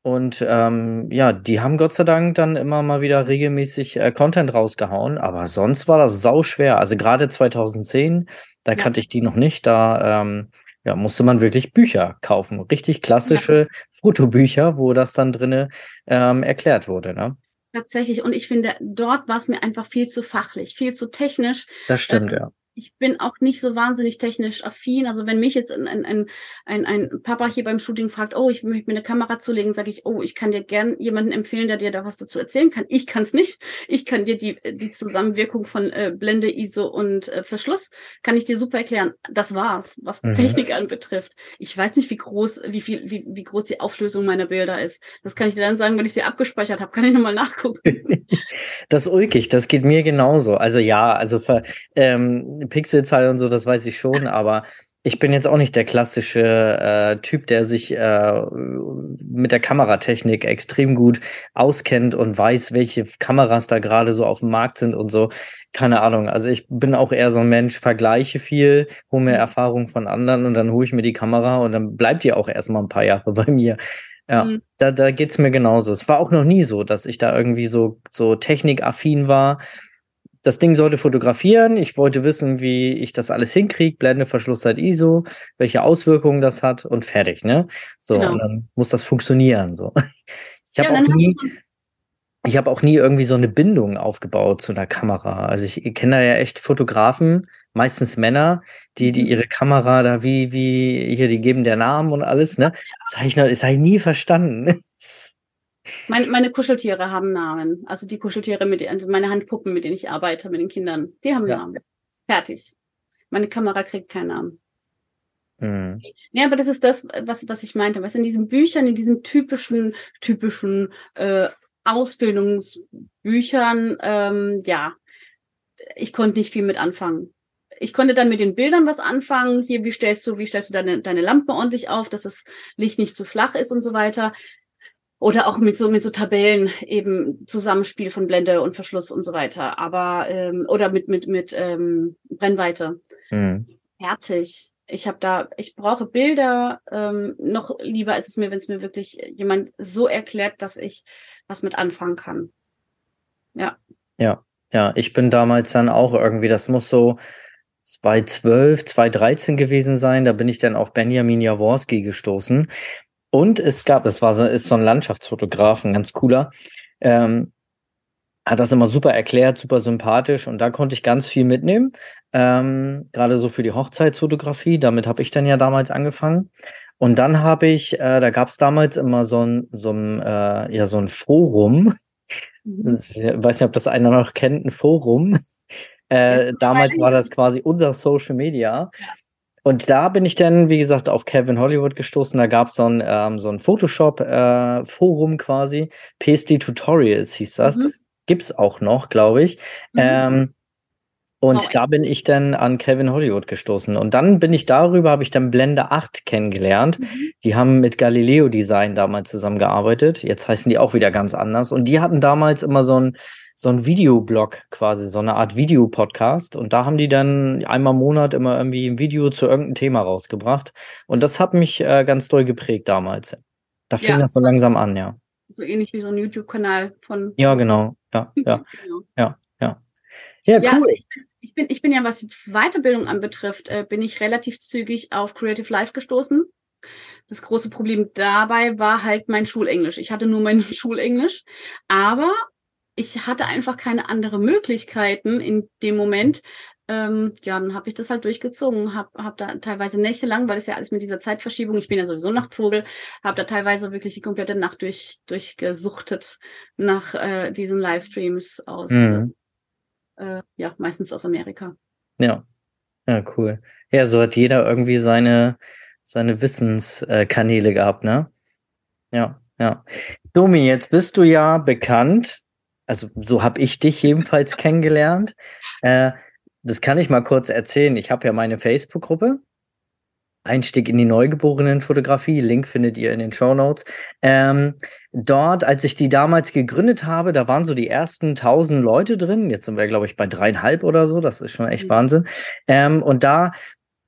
A: Und ähm, ja, die haben Gott sei Dank dann immer mal wieder regelmäßig äh, Content rausgehauen, aber sonst war das sau schwer. Also gerade 2010, da ja. kannte ich die noch nicht, da ähm, ja, musste man wirklich Bücher kaufen, richtig klassische ja. Fotobücher, wo das dann drinne ähm, erklärt wurde. Ne?
B: Tatsächlich. Und ich finde, dort war es mir einfach viel zu fachlich, viel zu technisch.
A: Das stimmt, äh, ja
B: ich bin auch nicht so wahnsinnig technisch affin. Also wenn mich jetzt ein, ein, ein, ein Papa hier beim Shooting fragt, oh, ich möchte mir eine Kamera zulegen, sage ich, oh, ich kann dir gern jemanden empfehlen, der dir da was dazu erzählen kann. Ich kann es nicht. Ich kann dir die, die Zusammenwirkung von äh, Blende, ISO und äh, Verschluss, kann ich dir super erklären. Das war's, was mhm. Technik anbetrifft. Ich weiß nicht, wie groß, wie viel, wie, wie groß die Auflösung meiner Bilder ist. Das kann ich dir dann sagen, wenn ich sie abgespeichert habe. Kann ich nochmal nachgucken.
A: das ist ulkig, das geht mir genauso. Also ja, also für, ähm, Pixelzahl und so, das weiß ich schon, aber ich bin jetzt auch nicht der klassische äh, Typ, der sich äh, mit der Kameratechnik extrem gut auskennt und weiß, welche Kameras da gerade so auf dem Markt sind und so. Keine Ahnung. Also ich bin auch eher so ein Mensch, vergleiche viel, hole mir mhm. Erfahrung von anderen und dann hole ich mir die Kamera und dann bleibt die auch erstmal ein paar Jahre bei mir. Ja, mhm. da, da geht's mir genauso. Es war auch noch nie so, dass ich da irgendwie so, so technikaffin war das Ding sollte fotografieren. Ich wollte wissen, wie ich das alles hinkriege. Blende, Verschlusszeit ISO, welche Auswirkungen das hat und fertig, ne? So, genau. dann muss das funktionieren, so. Ich habe ja, auch nie, so ich habe auch nie irgendwie so eine Bindung aufgebaut zu einer Kamera. Also ich, ich kenne da ja echt Fotografen, meistens Männer, die, die mhm. ihre Kamera da wie, wie, hier, die geben der Namen und alles, ne? Das habe ich, noch, das hab ich nie verstanden.
B: Meine, meine Kuscheltiere haben Namen. Also die Kuscheltiere, mit also meine Handpuppen, mit denen ich arbeite, mit den Kindern, die haben ja. Namen. Fertig. Meine Kamera kriegt keinen Namen. Mhm. Ja, aber das ist das, was, was ich meinte. Was in diesen Büchern, in diesen typischen, typischen äh, Ausbildungsbüchern, ähm, ja, ich konnte nicht viel mit anfangen. Ich konnte dann mit den Bildern was anfangen. Hier, wie stellst du, wie stellst du deine, deine Lampe ordentlich auf, dass das Licht nicht zu flach ist und so weiter. Oder auch mit so mit so Tabellen eben Zusammenspiel von Blende und Verschluss und so weiter. Aber ähm, oder mit mit mit ähm, Brennweite. Mhm. Fertig. Ich habe da, ich brauche Bilder ähm, noch lieber ist es mir, wenn es mir wirklich jemand so erklärt, dass ich was mit anfangen kann. Ja.
A: Ja, ja. Ich bin damals dann auch irgendwie, das muss so 2012, 2013 gewesen sein. Da bin ich dann auf Benjamin Jaworski gestoßen. Und es gab, es war so, ist so ein Landschaftsfotograf, ein ganz cooler, ähm, hat das immer super erklärt, super sympathisch und da konnte ich ganz viel mitnehmen. Ähm, Gerade so für die Hochzeitsfotografie, damit habe ich dann ja damals angefangen. Und dann habe ich, äh, da gab es damals immer so ein, so ein, äh, ja, so ein Forum. Mhm. Ich weiß nicht, ob das einer noch kennt, ein Forum. Äh, damals war das quasi unser Social Media. Und da bin ich dann, wie gesagt, auf Kevin Hollywood gestoßen. Da gab so es ähm, so ein Photoshop-Forum äh, quasi. PSD Tutorials hieß das. Mhm. Das gibt's auch noch, glaube ich. Mhm. Ähm, und Sorry. da bin ich dann an Kevin Hollywood gestoßen. Und dann bin ich darüber, habe ich dann Blende 8 kennengelernt. Mhm. Die haben mit Galileo Design damals zusammengearbeitet. Jetzt heißen die auch wieder ganz anders. Und die hatten damals immer so ein so ein Videoblog quasi, so eine Art Videopodcast. Und da haben die dann einmal im Monat immer irgendwie ein Video zu irgendeinem Thema rausgebracht. Und das hat mich äh, ganz doll geprägt damals. Da fing ja. das so langsam an, ja.
B: So ähnlich wie so ein YouTube-Kanal von.
A: Ja, genau. Ja, ja. genau. Ja, ja. Ja,
B: ja cool. Also ich, bin, ich, bin, ich bin ja, was Weiterbildung anbetrifft, äh, bin ich relativ zügig auf Creative Life gestoßen. Das große Problem dabei war halt mein Schulenglisch. Ich hatte nur mein Schulenglisch, aber ich hatte einfach keine andere Möglichkeiten in dem Moment. Ähm, ja, dann habe ich das halt durchgezogen, habe hab da teilweise nächtelang, weil es ja alles mit dieser Zeitverschiebung, ich bin ja sowieso Nachtvogel, habe da teilweise wirklich die komplette Nacht durch, durchgesuchtet nach äh, diesen Livestreams aus, mhm. äh, ja, meistens aus Amerika.
A: Ja, ja, cool. Ja, so hat jeder irgendwie seine, seine Wissenskanäle gehabt, ne? Ja, ja. Domi, jetzt bist du ja bekannt also so habe ich dich jedenfalls kennengelernt. Äh, das kann ich mal kurz erzählen. Ich habe ja meine Facebook-Gruppe. Einstieg in die Neugeborenen-Fotografie. Link findet ihr in den Show Notes. Ähm, dort, als ich die damals gegründet habe, da waren so die ersten tausend Leute drin. Jetzt sind wir, glaube ich, bei dreieinhalb oder so. Das ist schon echt mhm. Wahnsinn. Ähm, und da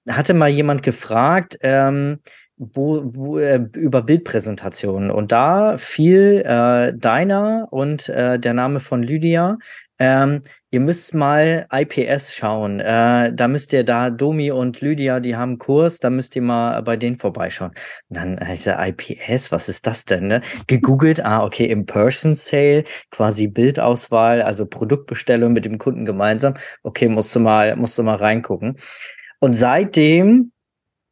A: hatte mal jemand gefragt, ähm, wo, wo äh, über Bildpräsentationen. Und da fiel äh, deiner und äh, der Name von Lydia. Ähm, ihr müsst mal IPS schauen. Äh, da müsst ihr da, Domi und Lydia, die haben Kurs, da müsst ihr mal bei denen vorbeischauen. Und dann äh, ich sage, IPS, was ist das denn? Ne? Gegoogelt, ah, okay, In-Person-Sale, quasi Bildauswahl, also Produktbestellung mit dem Kunden gemeinsam. Okay, musst du mal, musst du mal reingucken. Und seitdem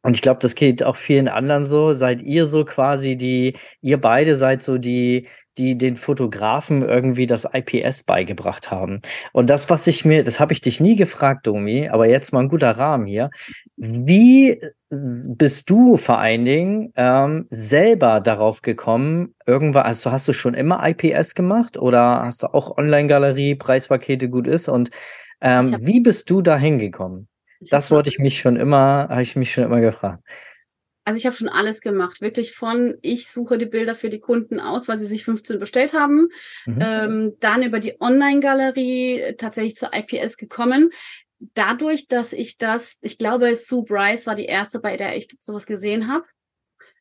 A: und ich glaube, das geht auch vielen anderen so. Seid ihr so quasi die, ihr beide seid so die, die den Fotografen irgendwie das IPS beigebracht haben. Und das, was ich mir, das habe ich dich nie gefragt, Domi, aber jetzt mal ein guter Rahmen hier. Wie bist du vor allen Dingen ähm, selber darauf gekommen, irgendwann, also hast du schon immer IPS gemacht oder hast du auch Online-Galerie, Preispakete gut ist und ähm, wie bist du da hingekommen? Das wollte ich mich schon immer, habe ich mich schon immer gefragt.
B: Also ich habe schon alles gemacht, wirklich von ich suche die Bilder für die Kunden aus, weil sie sich 15 bestellt haben, mhm. ähm, dann über die Online-Galerie tatsächlich zur IPS gekommen. Dadurch, dass ich das, ich glaube, Sue Bryce war die erste, bei der ich sowas gesehen habe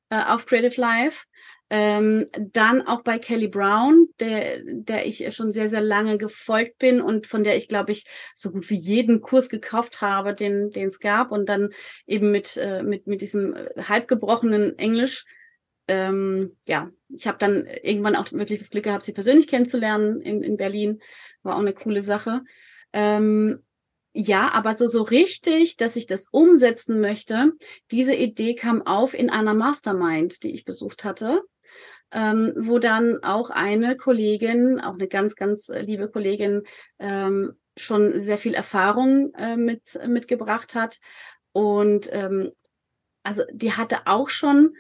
B: äh, auf Creative Live. Ähm, dann auch bei Kelly Brown, der, der ich schon sehr, sehr lange gefolgt bin und von der ich, glaube ich, so gut wie jeden Kurs gekauft habe, den den es gab. Und dann eben mit, äh, mit, mit diesem halbgebrochenen Englisch. Ähm, ja, ich habe dann irgendwann auch wirklich das Glück gehabt, sie persönlich kennenzulernen in, in Berlin. War auch eine coole Sache. Ähm, ja, aber so, so richtig, dass ich das umsetzen möchte, diese Idee kam auf in einer Mastermind, die ich besucht hatte ähm, wo dann auch eine Kollegin, auch eine ganz, ganz äh, liebe Kollegin, ähm, schon sehr viel Erfahrung äh, mit, mitgebracht hat. Und ähm, also die hatte auch schon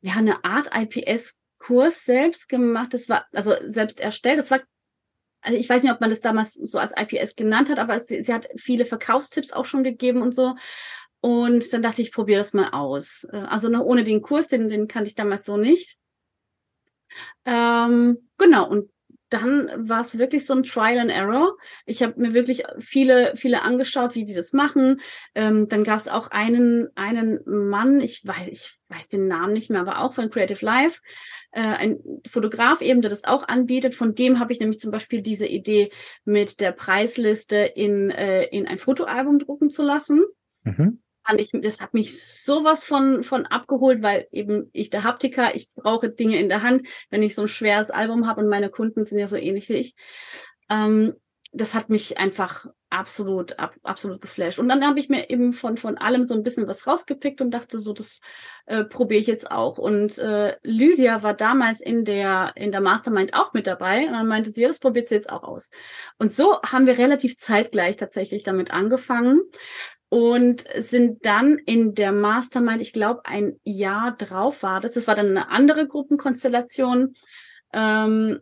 B: ja, eine Art IPS-Kurs selbst gemacht. Das war also selbst erstellt. Das war also ich weiß nicht, ob man das damals so als IPS genannt hat, aber sie, sie hat viele Verkaufstipps auch schon gegeben und so. Und dann dachte ich, ich probiere das mal aus. Äh, also noch ohne den Kurs, den, den kannte ich damals so nicht. Ähm, genau, und dann war es wirklich so ein Trial and Error. Ich habe mir wirklich viele, viele angeschaut, wie die das machen. Ähm, dann gab es auch einen, einen Mann, ich weiß, ich weiß den Namen nicht mehr, aber auch von Creative Life, äh, ein Fotograf eben, der das auch anbietet. Von dem habe ich nämlich zum Beispiel diese Idee mit der Preisliste in, äh, in ein Fotoalbum drucken zu lassen. Mhm fand ich, das hat mich sowas von, von abgeholt, weil eben ich der Haptiker, ich brauche Dinge in der Hand, wenn ich so ein schweres Album habe und meine Kunden sind ja so ähnlich wie ich. Ähm, das hat mich einfach absolut, ab, absolut geflasht. Und dann habe ich mir eben von, von allem so ein bisschen was rausgepickt und dachte so, das äh, probiere ich jetzt auch. Und äh, Lydia war damals in der, in der Mastermind auch mit dabei und dann meinte sie, ja, das probiert sie jetzt auch aus. Und so haben wir relativ zeitgleich tatsächlich damit angefangen und sind dann in der Mastermind, ich glaube, ein Jahr drauf war das. Das war dann eine andere Gruppenkonstellation. Ähm,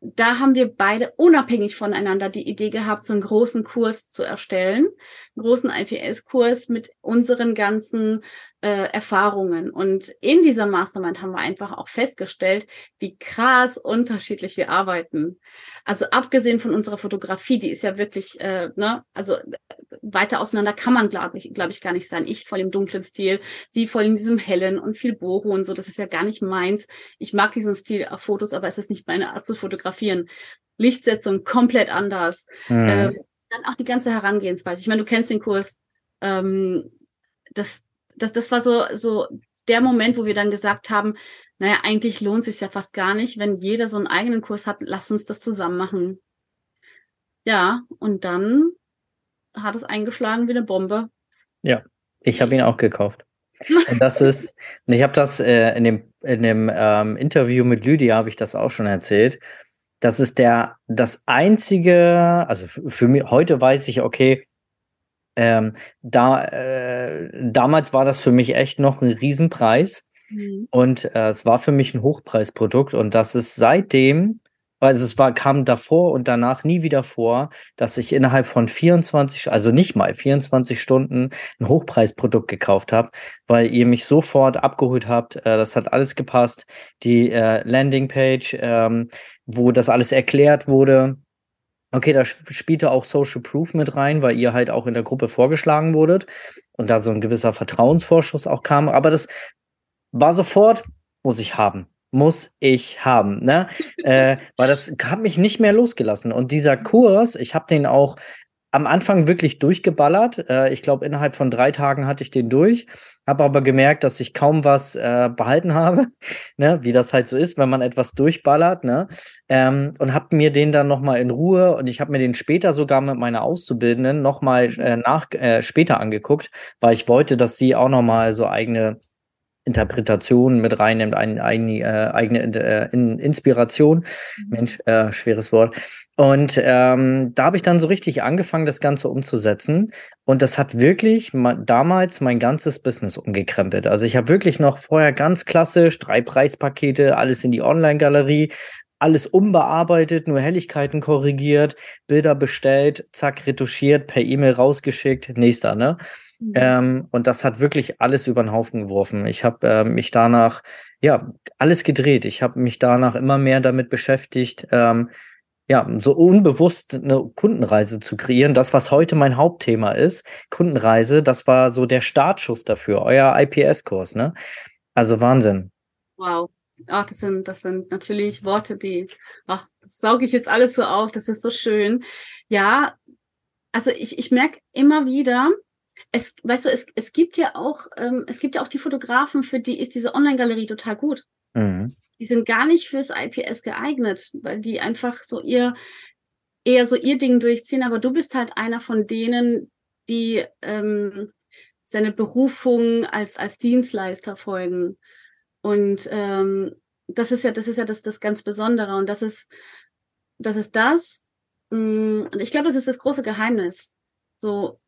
B: da haben wir beide unabhängig voneinander die Idee gehabt, so einen großen Kurs zu erstellen, einen großen IPS-Kurs mit unseren ganzen äh, Erfahrungen. Und in dieser Mastermind haben wir einfach auch festgestellt, wie krass unterschiedlich wir arbeiten. Also abgesehen von unserer Fotografie, die ist ja wirklich, äh, ne, also weiter auseinander kann man, glaube ich, glaube ich, gar nicht sein. Ich voll im dunklen Stil, sie voll in diesem hellen und viel Boho und so. Das ist ja gar nicht meins. Ich mag diesen Stil auf Fotos, aber es ist nicht meine Art zu fotografieren. Lichtsetzung komplett anders. Mhm. Ähm, dann auch die ganze Herangehensweise. Ich meine, du kennst den Kurs. Ähm, das, das, das war so, so der Moment, wo wir dann gesagt haben, naja, eigentlich lohnt es sich ja fast gar nicht, wenn jeder so einen eigenen Kurs hat, lass uns das zusammen machen. Ja, und dann hat es eingeschlagen wie eine Bombe.
A: Ja, ich habe ihn auch gekauft. Und das ist, ich habe das äh, in dem, in dem ähm, Interview mit Lydia habe ich das auch schon erzählt. Das ist der, das einzige, also für mich, heute weiß ich, okay, ähm, da, äh, damals war das für mich echt noch ein Riesenpreis. Mhm. Und äh, es war für mich ein Hochpreisprodukt und das ist seitdem also es war, kam davor und danach nie wieder vor, dass ich innerhalb von 24, also nicht mal 24 Stunden ein Hochpreisprodukt gekauft habe, weil ihr mich sofort abgeholt habt. Äh, das hat alles gepasst. Die äh, Landingpage, ähm, wo das alles erklärt wurde. Okay, da spielte auch Social Proof mit rein, weil ihr halt auch in der Gruppe vorgeschlagen wurdet und da so ein gewisser Vertrauensvorschuss auch kam. Aber das war sofort, muss ich haben muss ich haben, ne? äh, weil das hat mich nicht mehr losgelassen. Und dieser Kurs, ich habe den auch am Anfang wirklich durchgeballert. Äh, ich glaube, innerhalb von drei Tagen hatte ich den durch, habe aber gemerkt, dass ich kaum was äh, behalten habe, ne? wie das halt so ist, wenn man etwas durchballert. Ne? Ähm, und habe mir den dann nochmal in Ruhe und ich habe mir den später sogar mit meiner Auszubildenden nochmal äh, nach äh, später angeguckt, weil ich wollte, dass sie auch nochmal so eigene Interpretation mit reinnimmt, ein, ein, äh, eigene äh, in Inspiration. Mhm. Mensch, äh, schweres Wort. Und ähm, da habe ich dann so richtig angefangen, das Ganze umzusetzen. Und das hat wirklich ma damals mein ganzes Business umgekrempelt. Also ich habe wirklich noch vorher ganz klassisch drei Preispakete, alles in die Online-Galerie, alles unbearbeitet, nur Helligkeiten korrigiert, Bilder bestellt, zack, retuschiert, per E-Mail rausgeschickt, nächster, ne? Mhm. Ähm, und das hat wirklich alles über den Haufen geworfen. Ich habe äh, mich danach, ja, alles gedreht. Ich habe mich danach immer mehr damit beschäftigt, ähm, ja, so unbewusst eine Kundenreise zu kreieren. Das, was heute mein Hauptthema ist, Kundenreise, das war so der Startschuss dafür, euer IPS-Kurs, ne? Also Wahnsinn.
B: Wow. Ach, das sind, das sind natürlich Worte, die, ach, das sauge ich jetzt alles so auf, das ist so schön. Ja, also ich, ich merke immer wieder, es, weißt du, es, es gibt ja auch, ähm, es gibt ja auch die Fotografen, für die ist diese Online-Galerie total gut. Mhm. Die sind gar nicht fürs IPS geeignet, weil die einfach so ihr, eher so ihr Ding durchziehen. Aber du bist halt einer von denen, die ähm, seine Berufung als, als Dienstleister folgen. Und ähm, das ist ja, das ist ja das, das ganz Besondere. Und das ist, das ist das. Mm, und ich glaube, das ist das große Geheimnis. So,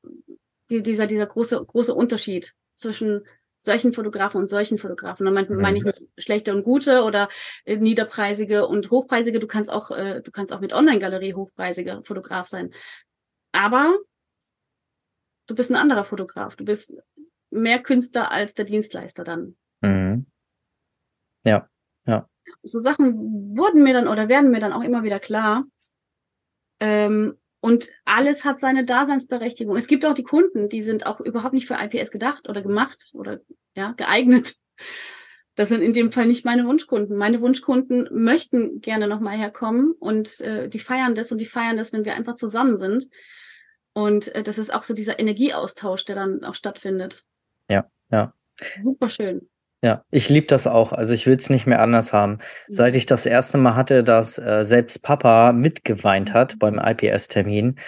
B: die, dieser, dieser große, große Unterschied zwischen solchen Fotografen und solchen Fotografen. Da meine, meine ich nicht schlechte und gute oder äh, niederpreisige und hochpreisige. Du kannst auch, äh, du kannst auch mit Online-Galerie hochpreisiger Fotograf sein. Aber du bist ein anderer Fotograf. Du bist mehr Künstler als der Dienstleister dann.
A: Mhm. Ja, ja.
B: So Sachen wurden mir dann oder werden mir dann auch immer wieder klar. Ähm, und alles hat seine Daseinsberechtigung. Es gibt auch die Kunden, die sind auch überhaupt nicht für IPS gedacht oder gemacht oder ja, geeignet. Das sind in dem Fall nicht meine Wunschkunden. Meine Wunschkunden möchten gerne nochmal herkommen und äh, die feiern das und die feiern das, wenn wir einfach zusammen sind. Und äh, das ist auch so dieser Energieaustausch, der dann auch stattfindet.
A: Ja, ja.
B: Super schön.
A: Ja, ich liebe das auch. Also ich will es nicht mehr anders haben. Seit mhm. ich das erste Mal hatte, dass äh, selbst Papa mitgeweint hat mhm. beim IPS-Termin.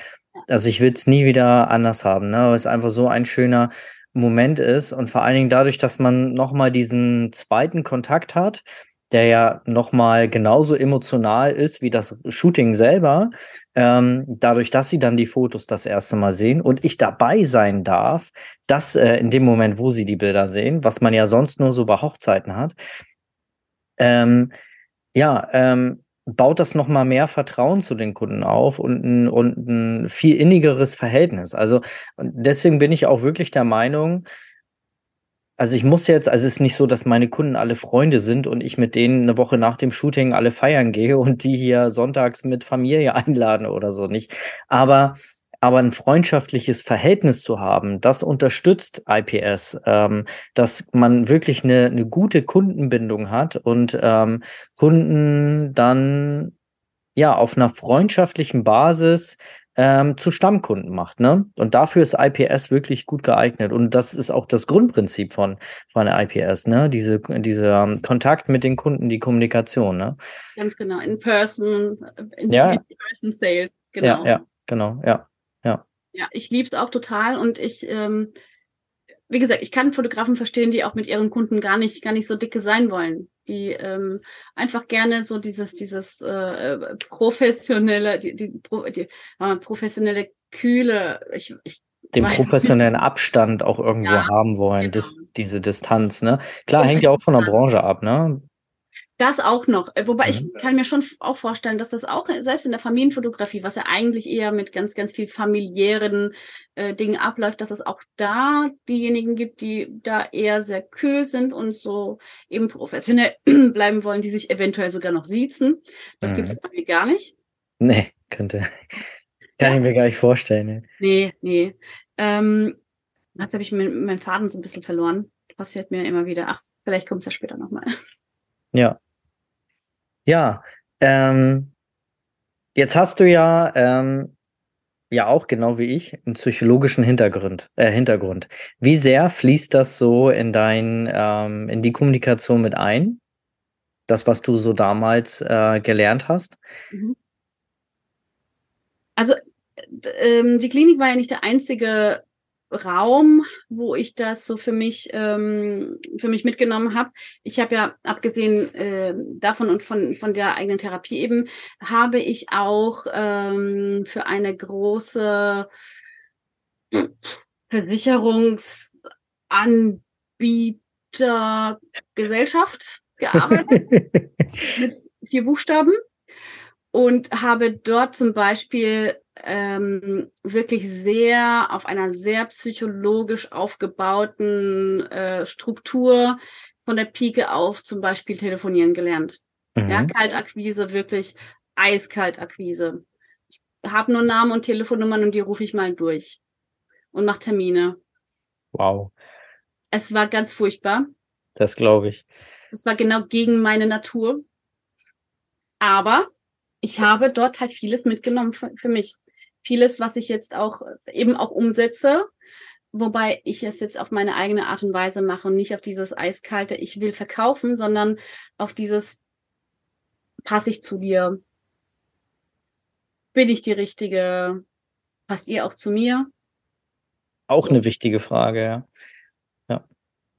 A: Also ich will es nie wieder anders haben, ne? Weil es einfach so ein schöner Moment ist und vor allen Dingen dadurch, dass man nochmal diesen zweiten Kontakt hat, der ja nochmal genauso emotional ist wie das Shooting selber, ähm, dadurch, dass sie dann die Fotos das erste Mal sehen und ich dabei sein darf, dass äh, in dem Moment, wo sie die Bilder sehen, was man ja sonst nur so bei Hochzeiten hat, ähm, ja, ähm, baut das nochmal mehr Vertrauen zu den Kunden auf und und ein viel innigeres Verhältnis. Also deswegen bin ich auch wirklich der Meinung, also ich muss jetzt, also es ist nicht so, dass meine Kunden alle Freunde sind und ich mit denen eine Woche nach dem Shooting alle feiern gehe und die hier sonntags mit Familie einladen oder so nicht. Aber aber ein freundschaftliches Verhältnis zu haben, das unterstützt IPS, ähm, dass man wirklich eine, eine gute Kundenbindung hat und ähm, Kunden dann ja auf einer freundschaftlichen Basis ähm, zu Stammkunden macht. Ne? Und dafür ist IPS wirklich gut geeignet. Und das ist auch das Grundprinzip von, von IPS, ne? Diese, dieser um, Kontakt mit den Kunden, die Kommunikation, ne?
B: Ganz genau, in person, in,
A: ja.
B: in person sales,
A: genau. Ja, ja, genau, ja. Ja,
B: ja ich liebe es auch total und ich ähm, wie gesagt, ich kann Fotografen verstehen, die auch mit ihren Kunden gar nicht, gar nicht so dicke sein wollen. Die ähm, einfach gerne so dieses, dieses äh, professionelle, die, die, die äh, professionelle Kühle, ich, ich
A: den professionellen Abstand auch irgendwo ja, haben wollen, genau. das, diese Distanz, ne? Klar, hängt ja auch von der Branche ab, ne?
B: Das auch noch. Äh, wobei mhm. ich kann mir schon auch vorstellen, dass das auch äh, selbst in der Familienfotografie, was ja eigentlich eher mit ganz, ganz viel familiären äh, Dingen abläuft, dass es auch da diejenigen gibt, die da eher sehr kühl sind und so eben professionell bleiben wollen, die sich eventuell sogar noch siezen. Das mhm. gibt es irgendwie gar nicht.
A: Nee, könnte. Kann ja. ich mir gar nicht vorstellen. Ne?
B: Nee, nee. Ähm, jetzt habe ich meinen Faden so ein bisschen verloren. Passiert mir immer wieder. Ach, vielleicht kommt es ja später nochmal.
A: Ja, Ja, ähm, jetzt hast du ja, ähm, ja auch genau wie ich einen psychologischen Hintergrund. Äh, Hintergrund. Wie sehr fließt das so in dein, ähm, in die Kommunikation mit ein? Das, was du so damals äh, gelernt hast? Mhm.
B: Also ähm, die Klinik war ja nicht der einzige Raum, wo ich das so für mich ähm, für mich mitgenommen habe. Ich habe ja abgesehen äh, davon und von von der eigenen Therapie eben habe ich auch ähm, für eine große Versicherungsanbietergesellschaft gearbeitet mit vier Buchstaben und habe dort zum Beispiel ähm, wirklich sehr auf einer sehr psychologisch aufgebauten äh, Struktur von der Pike auf zum Beispiel telefonieren gelernt. Mhm. Ja, Kaltakquise, wirklich Eiskaltakquise. Ich habe nur Namen und Telefonnummern und die rufe ich mal durch und mache Termine.
A: Wow.
B: Es war ganz furchtbar.
A: Das glaube ich.
B: Es war genau gegen meine Natur. Aber ich habe dort halt vieles mitgenommen für, für mich vieles, was ich jetzt auch eben auch umsetze, wobei ich es jetzt auf meine eigene Art und Weise mache und nicht auf dieses eiskalte, ich will verkaufen, sondern auf dieses, passe ich zu dir? Bin ich die Richtige? Passt ihr auch zu mir?
A: Auch so. eine wichtige Frage, ja. ja.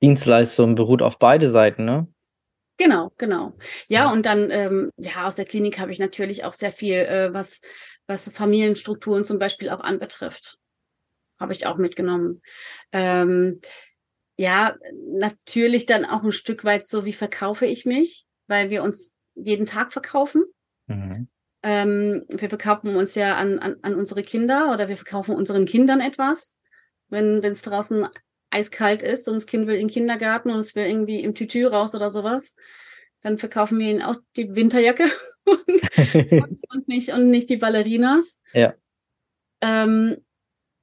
A: Dienstleistung beruht auf beide Seiten, ne?
B: Genau, genau. Ja, und dann, ähm, ja, aus der Klinik habe ich natürlich auch sehr viel, äh, was was Familienstrukturen zum Beispiel auch anbetrifft. Habe ich auch mitgenommen. Ähm, ja, natürlich dann auch ein Stück weit so, wie verkaufe ich mich, weil wir uns jeden Tag verkaufen. Mhm. Ähm, wir verkaufen uns ja an, an, an unsere Kinder oder wir verkaufen unseren Kindern etwas. Wenn es draußen eiskalt ist und das Kind will in den Kindergarten und es will irgendwie im Tütü raus oder sowas, dann verkaufen wir ihnen auch die Winterjacke und, und, nicht, und nicht die Ballerinas.
A: Ja.
B: Ähm,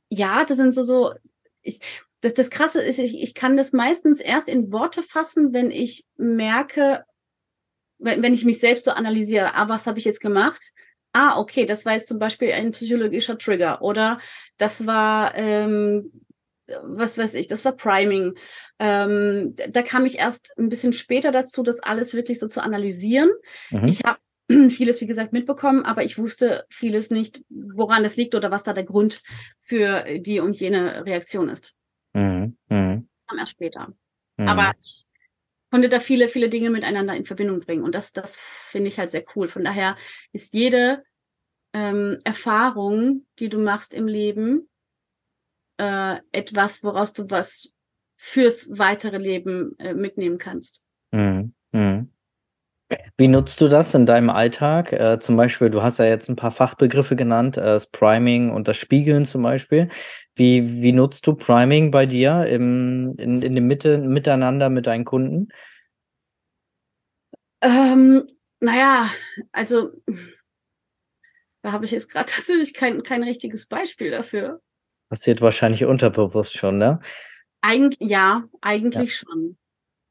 B: ja, das sind so, so, ich, das, das Krasse ist, ich, ich kann das meistens erst in Worte fassen, wenn ich merke, wenn, wenn ich mich selbst so analysiere, ah, was habe ich jetzt gemacht? Ah, okay, das war jetzt zum Beispiel ein psychologischer Trigger oder das war, ähm, was weiß ich, das war Priming. Ähm, da kam ich erst ein bisschen später dazu, das alles wirklich so zu analysieren. Mhm. Ich habe vieles, wie gesagt, mitbekommen, aber ich wusste vieles nicht, woran es liegt oder was da der Grund für die und jene Reaktion ist. Mhm. Mhm. Kam erst später. Mhm. Aber ich konnte da viele, viele Dinge miteinander in Verbindung bringen. Und das, das finde ich halt sehr cool. Von daher ist jede ähm, Erfahrung, die du machst im Leben, äh, etwas, woraus du was fürs weitere Leben äh, mitnehmen kannst.
A: Mhm. Mhm. Wie nutzt du das in deinem Alltag? Äh, zum Beispiel, du hast ja jetzt ein paar Fachbegriffe genannt, äh, das Priming und das Spiegeln zum Beispiel. Wie, wie nutzt du Priming bei dir im, in, in dem Mitte, Miteinander mit deinen Kunden?
B: Ähm, naja, also da habe ich jetzt gerade tatsächlich kein, kein richtiges Beispiel dafür.
A: Passiert wahrscheinlich unterbewusst schon, ne?
B: Eig ja, eigentlich ja. schon.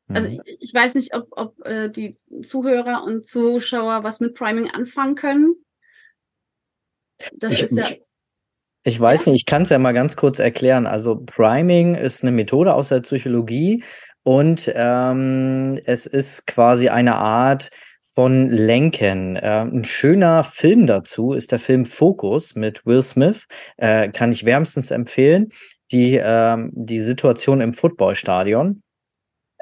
B: Also mhm. ich, ich, weiß nicht, ob, ob äh, die Zuhörer und Zuschauer was mit Priming anfangen können.
A: Das ich, ist ja. Ich weiß ja? nicht, ich kann es ja mal ganz kurz erklären. Also Priming ist eine Methode aus der Psychologie und ähm, es ist quasi eine Art von Lenken. Äh, ein schöner Film dazu ist der Film Focus mit Will Smith. Äh, kann ich wärmstens empfehlen. Die, äh, die Situation im Footballstadion.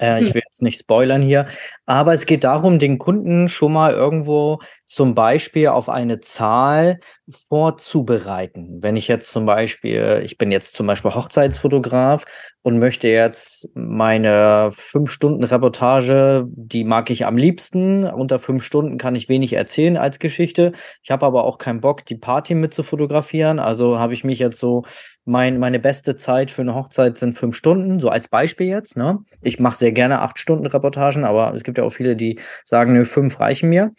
A: Äh, ich hm. will jetzt nicht spoilern hier, aber es geht darum, den Kunden schon mal irgendwo zum Beispiel auf eine Zahl vorzubereiten. Wenn ich jetzt zum Beispiel, ich bin jetzt zum Beispiel Hochzeitsfotograf und möchte jetzt meine fünf Stunden Reportage, die mag ich am liebsten. Unter fünf Stunden kann ich wenig erzählen als Geschichte. Ich habe aber auch keinen Bock, die Party mit zu fotografieren. Also habe ich mich jetzt so mein, meine beste Zeit für eine Hochzeit sind fünf Stunden, so als Beispiel jetzt. Ne? Ich mache sehr gerne acht Stunden Reportagen, aber es gibt ja auch viele, die sagen, nö, fünf reichen mir.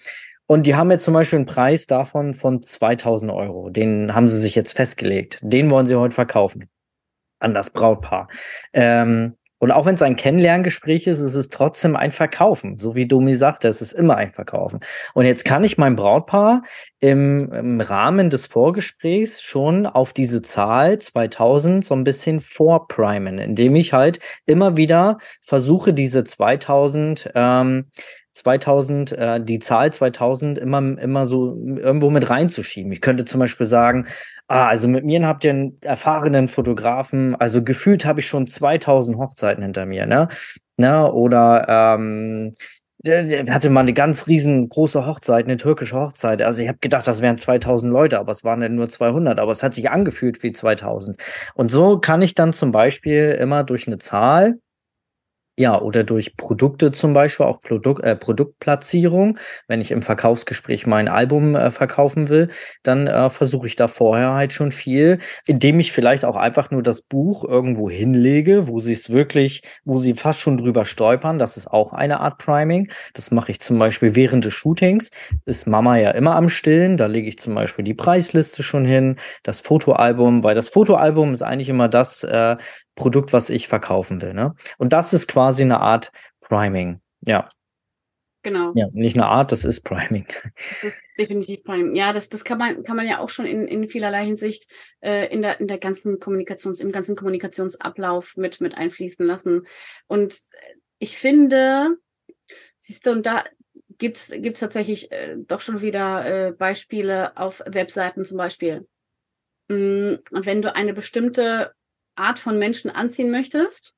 A: Und die haben jetzt zum Beispiel einen Preis davon von 2000 Euro. Den haben sie sich jetzt festgelegt. Den wollen sie heute verkaufen an das Brautpaar. Ähm, Und auch wenn es ein Kennenlerngespräch ist, ist es trotzdem ein Verkaufen. So wie Domi sagte, es ist immer ein Verkaufen. Und jetzt kann ich mein Brautpaar im, im Rahmen des Vorgesprächs schon auf diese Zahl 2000 so ein bisschen vorprimen, indem ich halt immer wieder versuche, diese 2000 ähm, 2000, äh, die Zahl 2000 immer, immer so irgendwo mit reinzuschieben. Ich könnte zum Beispiel sagen, ah, also mit mir habt ihr einen erfahrenen Fotografen, also gefühlt habe ich schon 2000 Hochzeiten hinter mir, ne? ne? Oder ähm, hatte mal eine ganz riesengroße Hochzeit, eine türkische Hochzeit. Also ich habe gedacht, das wären 2000 Leute, aber es waren dann nur 200. Aber es hat sich angefühlt wie 2000. Und so kann ich dann zum Beispiel immer durch eine Zahl ja, oder durch Produkte zum Beispiel, auch Produkt, äh, Produktplatzierung. Wenn ich im Verkaufsgespräch mein Album äh, verkaufen will, dann äh, versuche ich da vorher halt schon viel, indem ich vielleicht auch einfach nur das Buch irgendwo hinlege, wo sie es wirklich, wo sie fast schon drüber stolpern. Das ist auch eine Art Priming. Das mache ich zum Beispiel während des Shootings. Ist Mama ja immer am Stillen. Da lege ich zum Beispiel die Preisliste schon hin, das Fotoalbum, weil das Fotoalbum ist eigentlich immer das, äh, Produkt, was ich verkaufen will. Ne? Und das ist quasi eine Art Priming. Ja.
B: Genau.
A: Ja, nicht eine Art, das ist Priming.
B: Das ist definitiv Priming. Ja, das, das kann man, kann man ja auch schon in, in vielerlei Hinsicht äh, in der, in der ganzen Kommunikations, im ganzen Kommunikationsablauf mit, mit einfließen lassen. Und ich finde, siehst du, und da gibt's gibt's tatsächlich äh, doch schon wieder äh, Beispiele auf Webseiten zum Beispiel. Mm, wenn du eine bestimmte Art von Menschen anziehen möchtest,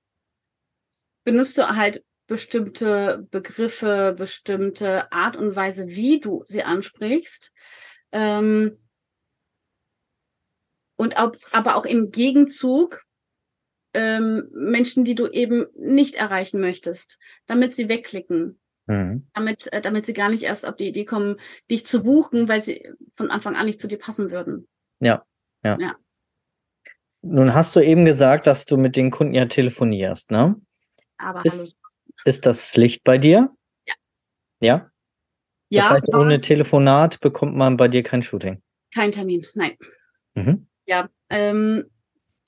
B: benutzt du halt bestimmte Begriffe, bestimmte Art und Weise, wie du sie ansprichst. Ähm, und auch, aber auch im Gegenzug ähm, Menschen, die du eben nicht erreichen möchtest, damit sie wegklicken. Mhm. Damit, äh, damit sie gar nicht erst auf die Idee kommen, dich zu buchen, weil sie von Anfang an nicht zu dir passen würden.
A: Ja, ja. ja. Nun hast du eben gesagt, dass du mit den Kunden ja telefonierst, ne?
B: Aber
A: ist, ist das Pflicht bei dir?
B: Ja.
A: Ja?
B: Ja.
A: Das heißt, ohne Telefonat bekommt man bei dir kein Shooting?
B: Kein Termin, nein. Mhm. Ja. Ähm,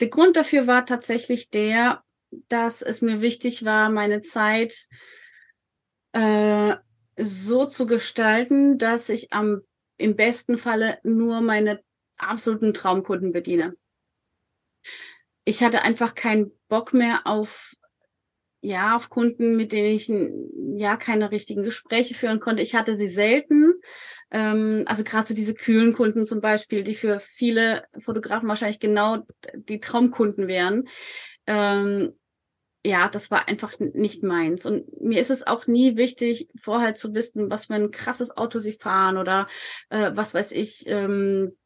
B: der Grund dafür war tatsächlich der, dass es mir wichtig war, meine Zeit äh, so zu gestalten, dass ich am im besten Falle nur meine absoluten Traumkunden bediene ich hatte einfach keinen Bock mehr auf ja, auf Kunden, mit denen ich ja keine richtigen Gespräche führen konnte. Ich hatte sie selten. Ähm, also gerade so diese kühlen Kunden zum Beispiel, die für viele Fotografen wahrscheinlich genau die Traumkunden wären. Ähm, ja, das war einfach nicht meins. Und mir ist es auch nie wichtig, vorher zu wissen, was für ein krasses Auto sie fahren oder äh, was weiß ich, ähm,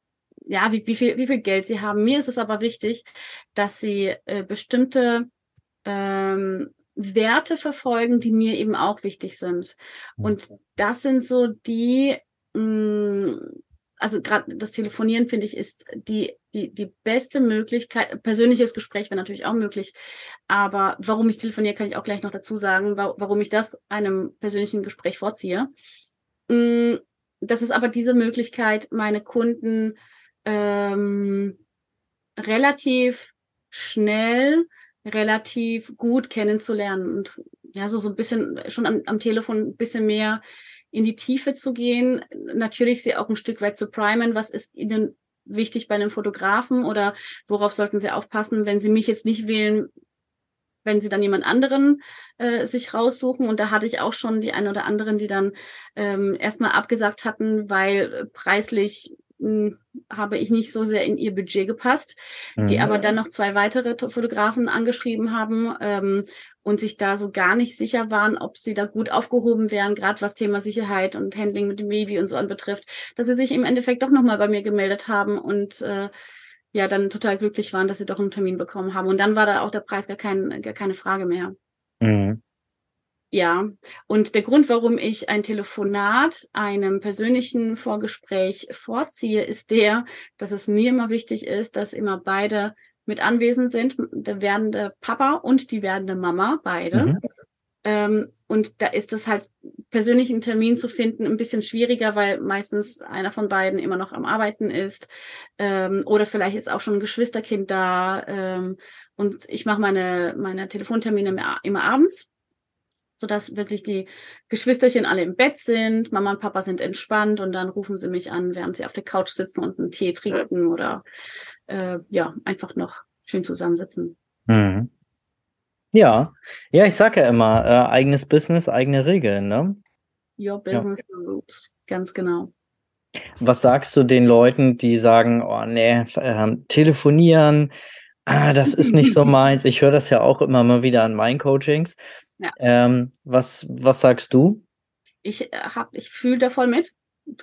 B: ja, wie, wie, viel, wie viel Geld sie haben. Mir ist es aber wichtig, dass sie äh, bestimmte ähm, Werte verfolgen, die mir eben auch wichtig sind. Mhm. Und das sind so die, mh, mm, also gerade das Telefonieren, finde ich, ist die, die, die beste Möglichkeit. Persönliches Gespräch wäre natürlich auch möglich. Aber warum ich telefoniere, kann ich auch gleich noch dazu sagen, warum ich das einem persönlichen Gespräch vorziehe. Mm, das ist aber diese Möglichkeit, meine Kunden ähm, relativ schnell, relativ gut kennenzulernen und ja, so, so ein bisschen schon am, am Telefon ein bisschen mehr in die Tiefe zu gehen. Natürlich sie auch ein Stück weit zu primen. Was ist Ihnen wichtig bei einem Fotografen oder worauf sollten Sie aufpassen, wenn Sie mich jetzt nicht wählen, wenn Sie dann jemand anderen äh, sich raussuchen. Und da hatte ich auch schon die ein oder anderen, die dann ähm, erstmal abgesagt hatten, weil preislich habe ich nicht so sehr in ihr Budget gepasst, mhm. die aber dann noch zwei weitere Fotografen angeschrieben haben ähm, und sich da so gar nicht sicher waren, ob sie da gut aufgehoben wären, gerade was Thema Sicherheit und Handling mit dem Baby und so anbetrifft, dass sie sich im Endeffekt doch nochmal bei mir gemeldet haben und äh, ja, dann total glücklich waren, dass sie doch einen Termin bekommen haben. Und dann war da auch der Preis gar, kein, gar keine Frage mehr. Mhm. Ja, und der Grund, warum ich ein Telefonat einem persönlichen Vorgespräch vorziehe, ist der, dass es mir immer wichtig ist, dass immer beide mit anwesend sind, der werdende Papa und die werdende Mama, beide. Mhm. Ähm, und da ist es halt persönlichen Termin zu finden ein bisschen schwieriger, weil meistens einer von beiden immer noch am Arbeiten ist ähm, oder vielleicht ist auch schon ein Geschwisterkind da ähm, und ich mache meine meine Telefontermine immer, immer abends, sodass wirklich die Geschwisterchen alle im Bett sind, Mama und Papa sind entspannt und dann rufen sie mich an, während sie auf der Couch sitzen und einen Tee trinken oder äh, ja einfach noch schön zusammensitzen. Mhm.
A: Ja, ja, ich sage ja immer, äh, eigenes Business, eigene Regeln, ne?
B: Your business ja. rules, ganz genau.
A: Was sagst du den Leuten, die sagen, oh nee, äh, telefonieren, ah, das ist nicht so meins. Ich höre das ja auch immer mal wieder an meinen Coachings. Ja. Ähm, was, was sagst du?
B: Ich äh, hab, ich fühle da voll mit.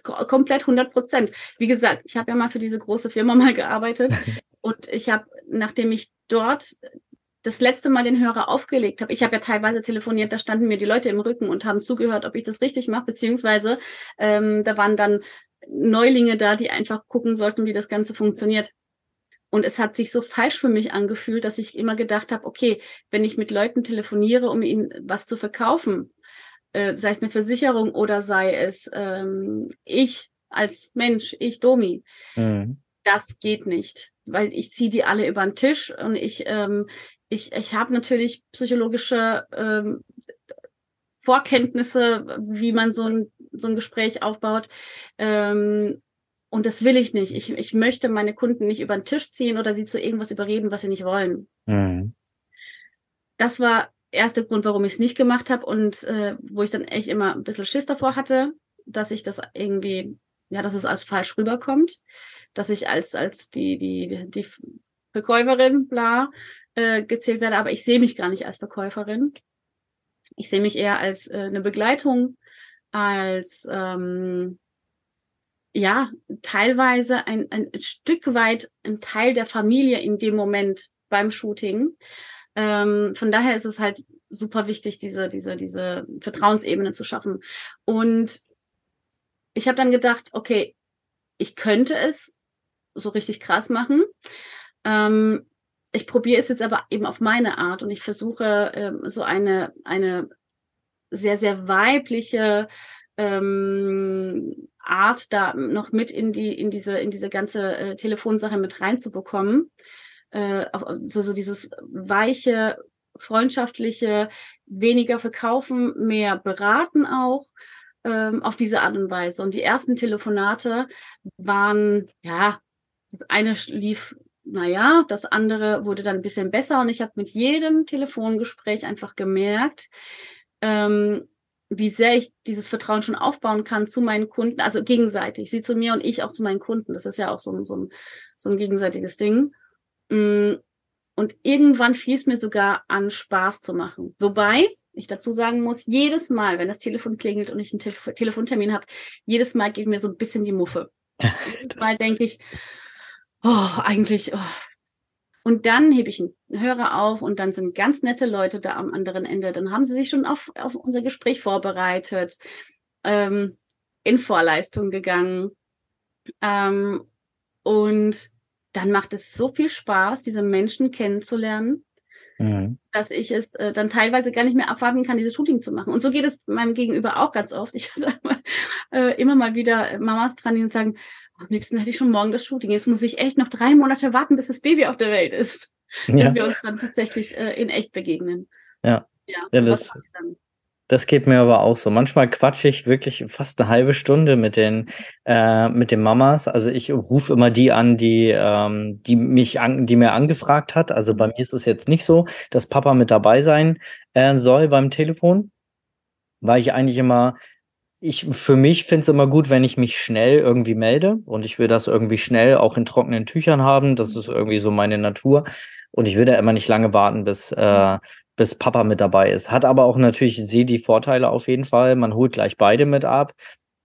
B: Komplett 100 Prozent. Wie gesagt, ich habe ja mal für diese große Firma mal gearbeitet und ich habe, nachdem ich dort das letzte Mal den Hörer aufgelegt habe, ich habe ja teilweise telefoniert, da standen mir die Leute im Rücken und haben zugehört, ob ich das richtig mache, beziehungsweise ähm, da waren dann Neulinge da, die einfach gucken sollten, wie das Ganze funktioniert. Und es hat sich so falsch für mich angefühlt, dass ich immer gedacht habe, okay, wenn ich mit Leuten telefoniere, um ihnen was zu verkaufen, äh, sei es eine Versicherung oder sei es ähm, ich als Mensch, ich Domi, mhm. das geht nicht, weil ich ziehe die alle über den Tisch und ich ähm, ich, ich habe natürlich psychologische ähm, Vorkenntnisse, wie man so ein, so ein Gespräch aufbaut. Ähm, und das will ich nicht. Ich, ich möchte meine Kunden nicht über den Tisch ziehen oder sie zu irgendwas überreden, was sie nicht wollen. Mhm. Das war erster Grund, warum ich es nicht gemacht habe und äh, wo ich dann echt immer ein bisschen Schiss davor hatte, dass ich das irgendwie, ja, dass es als falsch rüberkommt, dass ich als, als die, die, die Verkäuferin, bla, äh, gezählt werde, aber ich sehe mich gar nicht als Verkäuferin. Ich sehe mich eher als äh, eine Begleitung, als ähm, ja, teilweise ein, ein Stück weit ein Teil der Familie in dem Moment beim Shooting. Ähm, von daher ist es halt super wichtig, diese, diese, diese Vertrauensebene zu schaffen. Und ich habe dann gedacht, okay, ich könnte es so richtig krass machen. Ähm, ich probiere es jetzt aber eben auf meine Art und ich versuche ähm, so eine, eine sehr, sehr weibliche ähm, Art da noch mit in die, in diese, in diese ganze äh, Telefonsache mit reinzubekommen. Äh, so, so dieses weiche, freundschaftliche, weniger verkaufen, mehr beraten auch ähm, auf diese Art und Weise. Und die ersten Telefonate waren, ja, das eine lief naja, das andere wurde dann ein bisschen besser und ich habe mit jedem Telefongespräch einfach gemerkt, ähm, wie sehr ich dieses Vertrauen schon aufbauen kann zu meinen Kunden, also gegenseitig, sie zu mir und ich auch zu meinen Kunden. Das ist ja auch so ein, so ein, so ein gegenseitiges Ding. Mm, und irgendwann fiel es mir sogar an, Spaß zu machen. Wobei ich dazu sagen muss, jedes Mal, wenn das Telefon klingelt und ich einen Telef Telefontermin habe, jedes Mal geht mir so ein bisschen die Muffe. jedes Mal denke ich, oh, eigentlich, oh. Und dann hebe ich einen Hörer auf und dann sind ganz nette Leute da am anderen Ende. Dann haben sie sich schon auf, auf unser Gespräch vorbereitet, ähm, in Vorleistung gegangen. Ähm, und dann macht es so viel Spaß, diese Menschen kennenzulernen, mhm. dass ich es äh, dann teilweise gar nicht mehr abwarten kann, dieses Shooting zu machen. Und so geht es meinem Gegenüber auch ganz oft. Ich hatte äh, immer mal wieder Mamas dran, die sagen, am liebsten hätte ich schon morgen das Shooting. Jetzt muss ich echt noch drei Monate warten, bis das Baby auf der Welt ist. Ja. Dass wir uns dann tatsächlich äh, in echt begegnen.
A: Ja. Ja, ja das, das geht mir aber auch so. Manchmal quatsche ich wirklich fast eine halbe Stunde mit den, äh, mit den Mamas. Also ich rufe immer die an, die, ähm, die mich an, die mir angefragt hat. Also bei mir ist es jetzt nicht so, dass Papa mit dabei sein äh, soll beim Telefon, weil ich eigentlich immer ich für mich finde es immer gut, wenn ich mich schnell irgendwie melde und ich will das irgendwie schnell auch in trockenen Tüchern haben. Das ist irgendwie so meine Natur. Und ich will da immer nicht lange warten, bis, äh, bis Papa mit dabei ist. Hat aber auch natürlich, ich sehe die Vorteile auf jeden Fall. Man holt gleich beide mit ab.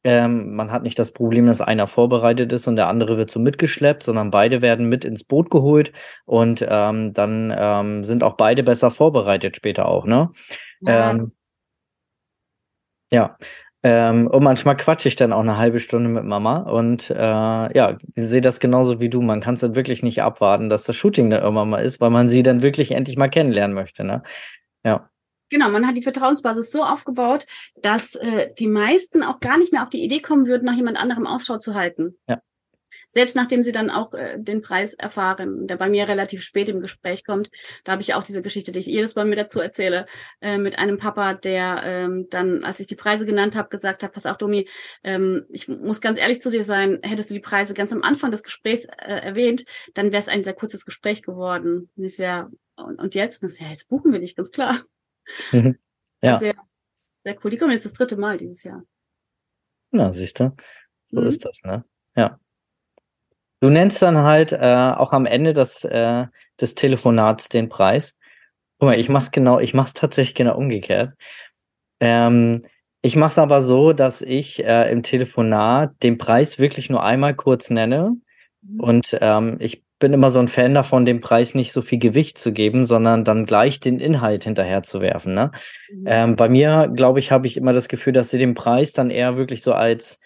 A: Ähm, man hat nicht das Problem, dass einer vorbereitet ist und der andere wird so mitgeschleppt, sondern beide werden mit ins Boot geholt und ähm, dann ähm, sind auch beide besser vorbereitet später auch, ne? Ja. Ähm, ja, ähm, und manchmal quatsche ich dann auch eine halbe Stunde mit Mama und äh, ja, ich sehe das genauso wie du. Man kann es dann wirklich nicht abwarten, dass das Shooting dann irgendwann mal ist, weil man sie dann wirklich endlich mal kennenlernen möchte. Ne? Ja.
B: Genau, man hat die Vertrauensbasis so aufgebaut, dass äh, die meisten auch gar nicht mehr auf die Idee kommen würden, nach jemand anderem Ausschau zu halten.
A: Ja.
B: Selbst nachdem sie dann auch äh, den Preis erfahren, der bei mir relativ spät im Gespräch kommt, da habe ich auch diese Geschichte, die ich jedes Mal mir dazu erzähle, äh, mit einem Papa, der ähm, dann, als ich die Preise genannt habe, gesagt hat, pass auf, Domi, ähm, ich muss ganz ehrlich zu dir sein, hättest du die Preise ganz am Anfang des Gesprächs äh, erwähnt, dann wäre es ein sehr kurzes Gespräch geworden. Und ich ja, und, und jetzt? Und ich, ja, jetzt buchen wir dich, ganz klar.
A: Mhm. Ja.
B: Sehr, sehr cool. Die kommen jetzt das dritte Mal dieses Jahr.
A: Na, siehst du, so
B: Mhm.
A: ist das, ne? Ja. Du nennst dann halt äh, auch am Ende des, äh, des Telefonats den Preis. Guck mal, ich mach's genau, ich mach's tatsächlich genau umgekehrt. Ähm, ich mach's aber so, dass ich äh, im Telefonat den Preis wirklich nur einmal kurz nenne.
B: Mhm.
A: Und ähm, ich bin immer so ein Fan davon, dem Preis nicht so viel Gewicht zu geben, sondern dann gleich den Inhalt hinterher zu werfen. Ne?
B: Mhm.
A: Ähm, bei mir, glaube ich, habe ich immer das Gefühl, dass sie den Preis dann eher wirklich so als,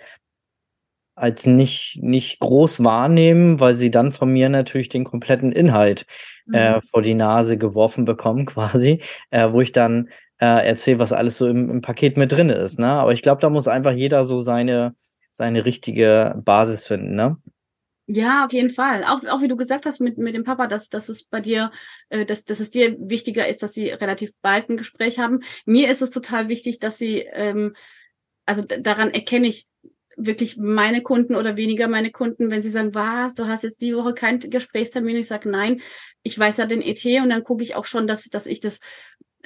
A: als nicht, nicht groß wahrnehmen, weil sie dann von mir natürlich den kompletten Inhalt äh,
B: Mhm.
A: vor die Nase geworfen bekommen, quasi, äh, wo ich dann äh, erzähle, was alles so im, im Paket mit drin ist. Ne? Aber ich glaube, da muss einfach jeder so seine, seine richtige Basis finden. Ne?
B: Ja, auf jeden Fall. Auch, auch wie du gesagt hast mit, mit dem Papa, dass, dass es bei dir, äh, dass, dass es dir wichtiger ist, dass sie relativ bald ein Gespräch haben. Mir ist es total wichtig, dass sie, ähm, also daran erkenne ich wirklich meine Kunden oder weniger meine Kunden, wenn sie sagen, was, du hast jetzt die Woche keinen Gesprächstermin. Ich sage, nein, ich weiß ja den ET und dann gucke ich auch schon, dass, dass ich das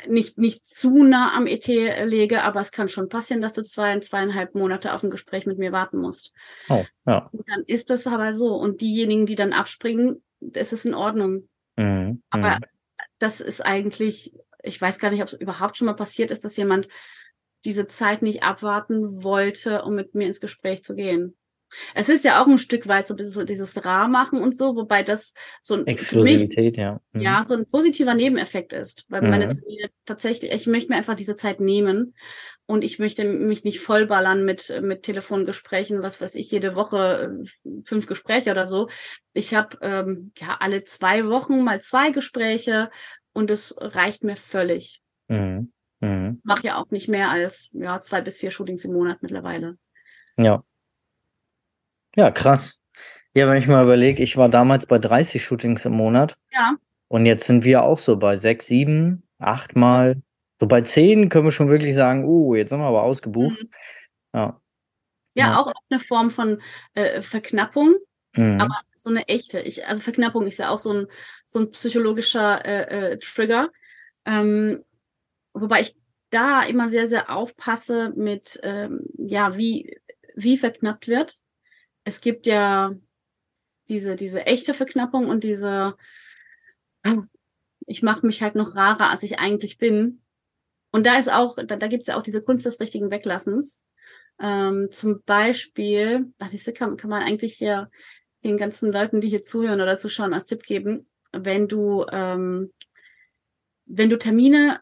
B: nicht, nicht zu nah am ET lege, aber es kann schon passieren, dass du zwei, zweieinhalb Monate auf ein Gespräch mit mir warten musst.
A: Oh, ja.
B: Und dann ist das aber so. Und diejenigen, die dann abspringen, das ist in Ordnung.
A: Mhm.
B: Aber
A: mhm.
B: das ist eigentlich, ich weiß gar nicht, ob es überhaupt schon mal passiert ist, dass jemand diese Zeit nicht abwarten wollte, um mit mir ins Gespräch zu gehen. Es ist ja auch ein Stück weit so ein bisschen so dieses Rar-Machen und so, wobei das so ein, für mich,
A: Exklusivität, ja. Mhm.
B: ja, so ein positiver Nebeneffekt ist, weil meine
A: Mhm.
B: Termine tatsächlich, ich möchte mir einfach diese Zeit nehmen und ich möchte mich nicht vollballern mit, mit Telefongesprächen, was weiß ich, jede Woche äh, fünf Gespräche oder so. Ich habe ähm, ja alle zwei Wochen mal zwei Gespräche und es reicht mir völlig.
A: Mhm. Mhm.
B: Mache ja auch nicht mehr als ja, zwei bis vier Shootings im Monat mittlerweile.
A: Ja. Ja, krass. Ja, wenn ich mal überlege, ich war damals bei 30 Shootings im Monat
B: Ja,
A: und jetzt sind wir auch so bei sechs, sieben, acht Mal. So bei zehn können wir schon wirklich sagen, uh, jetzt sind wir aber ausgebucht.
B: Mhm.
A: Ja.
B: ja,
A: Ja.
B: auch eine Form von äh, Verknappung.
A: Mhm.
B: aber so eine echte. Ich, also Verknappung ist ja auch so ein, so ein psychologischer äh, äh, Trigger. Ähm, wobei ich da immer sehr, sehr aufpasse mit, ähm, ja, wie, wie verknappt wird. Es gibt ja diese, diese echte Verknappung und diese, ich mache mich halt noch rarer, als ich eigentlich bin. Und da ist auch, da, da gibt es ja auch diese Kunst des richtigen Weglassens. Ähm, zum Beispiel, das ist, kann, kann man eigentlich hier den ganzen Leuten, die hier zuhören oder zuschauen, als Tipp geben, wenn du, ähm, wenn du Termine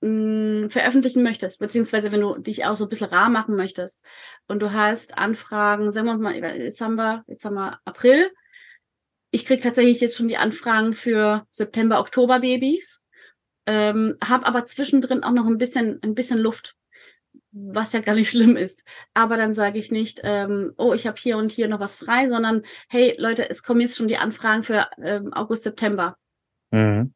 B: mh, veröffentlichen möchtest, beziehungsweise wenn du dich auch so ein bisschen rar machen möchtest und du hast Anfragen, sagen wir mal, jetzt haben wir, jetzt haben wir April. Ich krieg tatsächlich jetzt schon die Anfragen für September, Oktober Babys, ähm, habe aber zwischendrin auch noch ein bisschen, ein bisschen Luft was ja gar nicht schlimm ist. Aber dann sage ich nicht, ähm, oh, ich habe hier und hier noch was frei, sondern hey Leute, es kommen jetzt schon die Anfragen für ähm, August, September.
A: Mhm.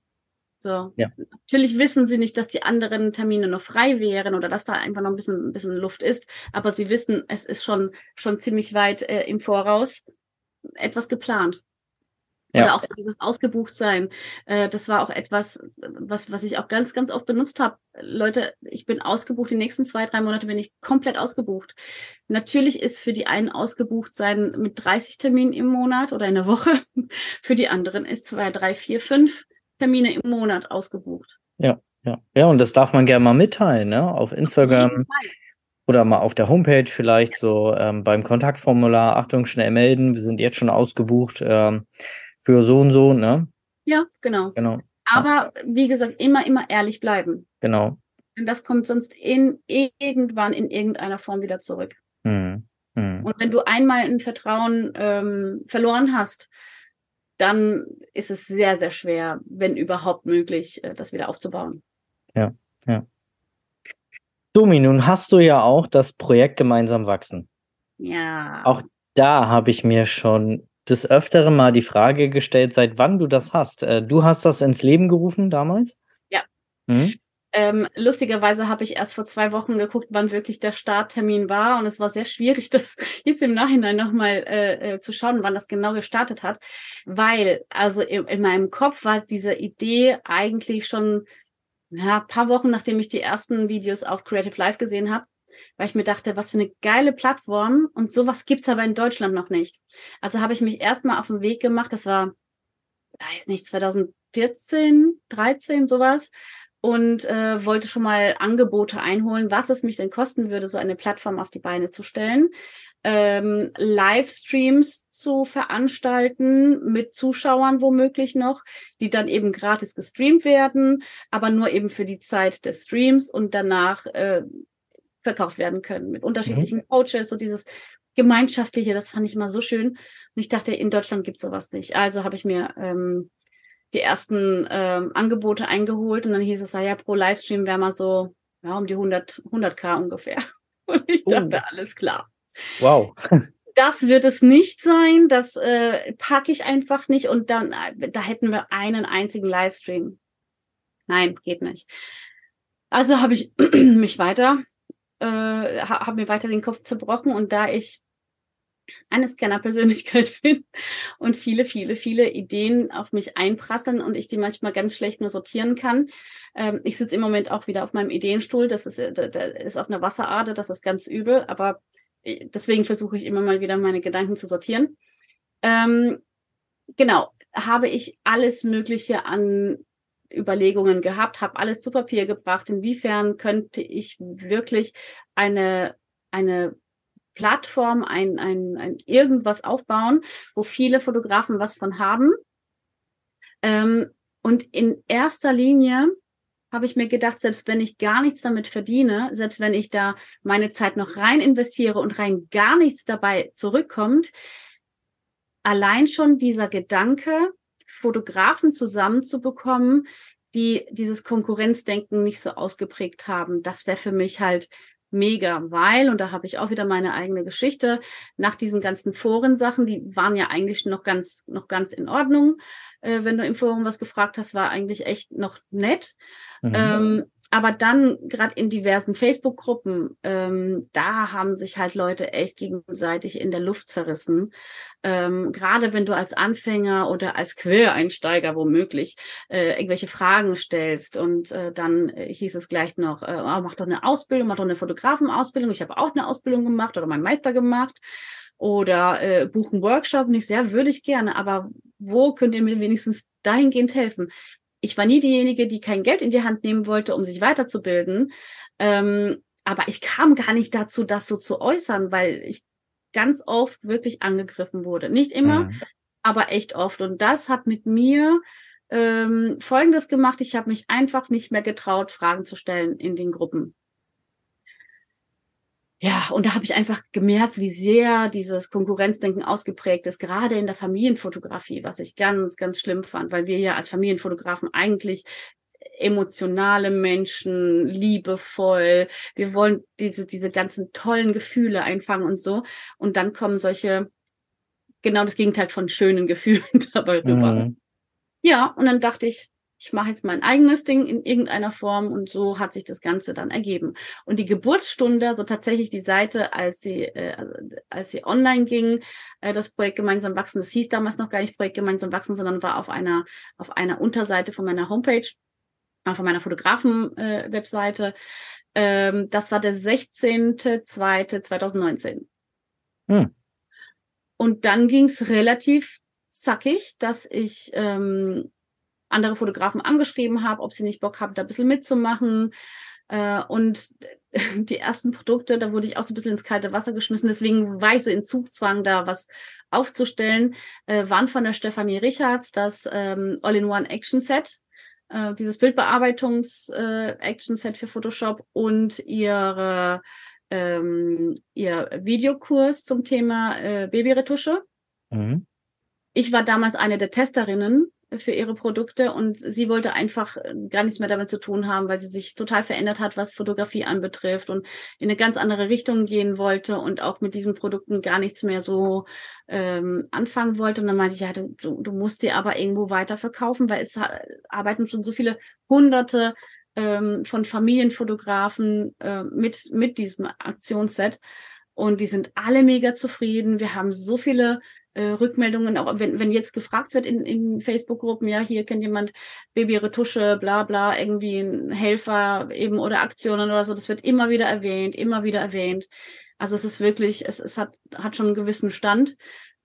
B: So.
A: Ja.
B: Natürlich wissen sie nicht, dass die anderen Termine noch frei wären oder dass da einfach noch ein bisschen, ein bisschen Luft ist, aber sie wissen, es ist schon, schon ziemlich weit äh, im Voraus etwas geplant.
A: Ja.
B: Oder auch so dieses Ausgebuchtsein. Äh, das war auch etwas, was, was ich auch ganz, ganz oft benutzt habe. Leute, ich bin ausgebucht, die nächsten zwei, drei Monate bin ich komplett ausgebucht. Natürlich ist für die einen ausgebucht sein mit 30 Terminen im Monat oder in der Woche. Für die anderen ist zwei, drei, vier, fünf Termine im Monat ausgebucht.
A: Ja, ja. Ja, und das darf man gerne mal mitteilen, ne? Auf Instagram oder mal auf der Homepage vielleicht so ähm, beim Kontaktformular. Achtung, schnell melden. Wir sind jetzt schon ausgebucht ähm, für so und so, ne?
B: Ja, genau.
A: Genau,
B: Aber wie gesagt, immer, immer ehrlich bleiben.
A: genau.
B: Denn das kommt sonst in irgendwann in irgendeiner Form wieder zurück.
A: Hm. Hm.
B: Und wenn du einmal ein Vertrauen ähm, verloren hast, dann ist es sehr, sehr schwer, wenn überhaupt möglich, äh, das wieder aufzubauen.
A: Ja. Dumi, nun hast du ja auch das Projekt Gemeinsam wachsen.
B: Ja.
A: Auch da habe ich mir schon des Öfteren mal die Frage gestellt, seit wann du das hast. Äh, du hast das ins Leben gerufen damals?
B: Ja. Mhm. Ähm, lustigerweise habe ich erst vor zwei Wochen geguckt, wann wirklich der Starttermin war. Und es war sehr schwierig, das jetzt im Nachhinein nochmal äh, äh, zu schauen, wann das genau gestartet hat. Weil, also in, in meinem Kopf war diese Idee eigentlich schon ja, paar Wochen, nachdem ich die ersten Videos auf Creative Life gesehen habe, weil ich mir dachte, was für eine geile Plattform und sowas gibt's aber in Deutschland noch nicht. Also habe ich mich erstmal auf den Weg gemacht, das war, weiß nicht, 2014, 13, sowas, und äh, wollte schon mal Angebote einholen, was es mich denn kosten würde, so eine Plattform auf die Beine zu stellen. Ähm, Livestreams zu veranstalten mit Zuschauern womöglich noch, die dann eben gratis gestreamt werden, aber nur eben für die Zeit des Streams und danach äh, verkauft werden können mit unterschiedlichen mhm. Coaches und dieses gemeinschaftliche, das fand ich immer so schön. Und ich dachte, in Deutschland gibt sowas nicht. Also habe ich mir ähm, die ersten ähm, Angebote eingeholt und dann hieß es, ja, pro Livestream wäre mal so ja, um die 100, 100k ungefähr. Und ich dachte, oh. alles klar.
A: Wow.
B: das wird es nicht sein, das äh, packe ich einfach nicht und dann, äh, da hätten wir einen einzigen Livestream. Nein, geht nicht. Also habe ich mich weiter, äh, habe mir weiter den Kopf zerbrochen und da ich eine Scanner-Persönlichkeit bin und viele, viele, viele Ideen auf mich einprasseln und ich die manchmal ganz schlecht nur sortieren kann. Ähm, ich sitze im Moment auch wieder auf meinem Ideenstuhl, das ist, äh, das ist auf einer Wasserader, das ist ganz übel, aber äh, deswegen versuche ich immer mal wieder meine Gedanken zu sortieren. Ähm, genau, habe ich alles Mögliche an Überlegungen gehabt, habe alles zu Papier gebracht. Inwiefern könnte ich wirklich eine, eine Plattform, ein, ein, ein irgendwas aufbauen, wo viele Fotografen was von haben. Ähm, und in erster Linie habe ich mir gedacht, selbst wenn ich gar nichts damit verdiene, selbst wenn ich da meine Zeit noch rein investiere und rein gar nichts dabei zurückkommt, allein schon dieser Gedanke, Fotografen zusammenzubekommen, die dieses Konkurrenzdenken nicht so ausgeprägt haben, das wäre für mich halt mega, weil, und da habe ich auch wieder meine eigene Geschichte, nach diesen ganzen Forensachen, die waren ja eigentlich noch ganz, noch ganz in Ordnung. Äh, wenn du im Forum was gefragt hast, war eigentlich echt noch nett. Mhm. Ähm, aber dann gerade in diversen Facebook-Gruppen, ähm, da haben sich halt Leute echt gegenseitig in der Luft zerrissen. Ähm, gerade wenn du als Anfänger oder als Quereinsteiger womöglich äh, irgendwelche Fragen stellst und äh, dann äh, hieß es gleich noch, äh, oh, mach doch eine Ausbildung, mach doch eine Fotografenausbildung. Ich habe auch eine Ausbildung gemacht oder meinen Meister gemacht oder äh, buchen Workshop. Nicht sehr, würde ich gerne, aber wo könnt ihr mir wenigstens dahingehend helfen? Ich war nie diejenige, die kein Geld in die Hand nehmen wollte, um sich weiterzubilden. Ähm, aber ich kam gar nicht dazu, das so zu äußern, weil ich ganz oft wirklich angegriffen wurde. Nicht immer, mhm. aber echt oft. Und das hat mit mir ähm, Folgendes gemacht. Ich habe mich einfach nicht mehr getraut, Fragen zu stellen in den Gruppen. Ja, und da habe ich einfach gemerkt, wie sehr dieses Konkurrenzdenken ausgeprägt ist, gerade in der Familienfotografie, was ich ganz, ganz schlimm fand, weil wir ja als Familienfotografen eigentlich emotionale Menschen, liebevoll, wir wollen diese, diese ganzen tollen Gefühle einfangen und so. Und dann kommen solche, genau das Gegenteil von schönen Gefühlen dabei rüber. Mhm. Ja, und dann dachte ich, ich mache jetzt mein eigenes Ding in irgendeiner Form und so hat sich das Ganze dann ergeben. Und die Geburtsstunde, also tatsächlich die Seite, als sie, äh, als sie online ging, äh, das Projekt Gemeinsam wachsen, das hieß damals noch gar nicht Projekt Gemeinsam wachsen, sondern war auf einer, auf einer Unterseite von meiner Homepage, äh, von meiner Fotografen-Webseite. Äh, ähm, das war der 16.02.2019. Hm. Und dann ging es relativ zackig, dass ich ähm, andere Fotografen angeschrieben habe, ob sie nicht Bock haben, da ein bisschen mitzumachen. Äh, und die ersten Produkte, da wurde ich auch so ein bisschen ins kalte Wasser geschmissen. Deswegen war ich so in Zugzwang, da was aufzustellen. Äh, waren von der Stefanie Richards das ähm, All-in-One Action Set, äh, dieses Bildbearbeitungs-Action Set für Photoshop und ihre ähm, ihr Videokurs zum Thema äh, Babyretusche. Mhm. Ich war damals eine der Testerinnen für ihre Produkte und sie wollte einfach äh, gar nichts mehr damit zu tun haben, weil sie sich total verändert hat, was Fotografie anbetrifft und in eine ganz andere Richtung gehen wollte und auch mit diesen Produkten gar nichts mehr so ähm, anfangen wollte. Und dann meinte ich, ja, du, du musst die aber irgendwo weiterverkaufen, weil es arbeiten schon so viele hunderte ähm, von Familienfotografen äh, mit, mit diesem Aktionsset. Und die sind alle mega zufrieden. Wir haben so viele äh, Rückmeldungen, auch wenn, wenn jetzt gefragt wird in, in Facebook-Gruppen, ja, hier kennt jemand Babyretusche, bla bla, irgendwie ein Helfer eben oder Aktionen oder so, das wird immer wieder erwähnt, immer wieder erwähnt. Also es ist wirklich, es, es hat, hat schon einen gewissen Stand.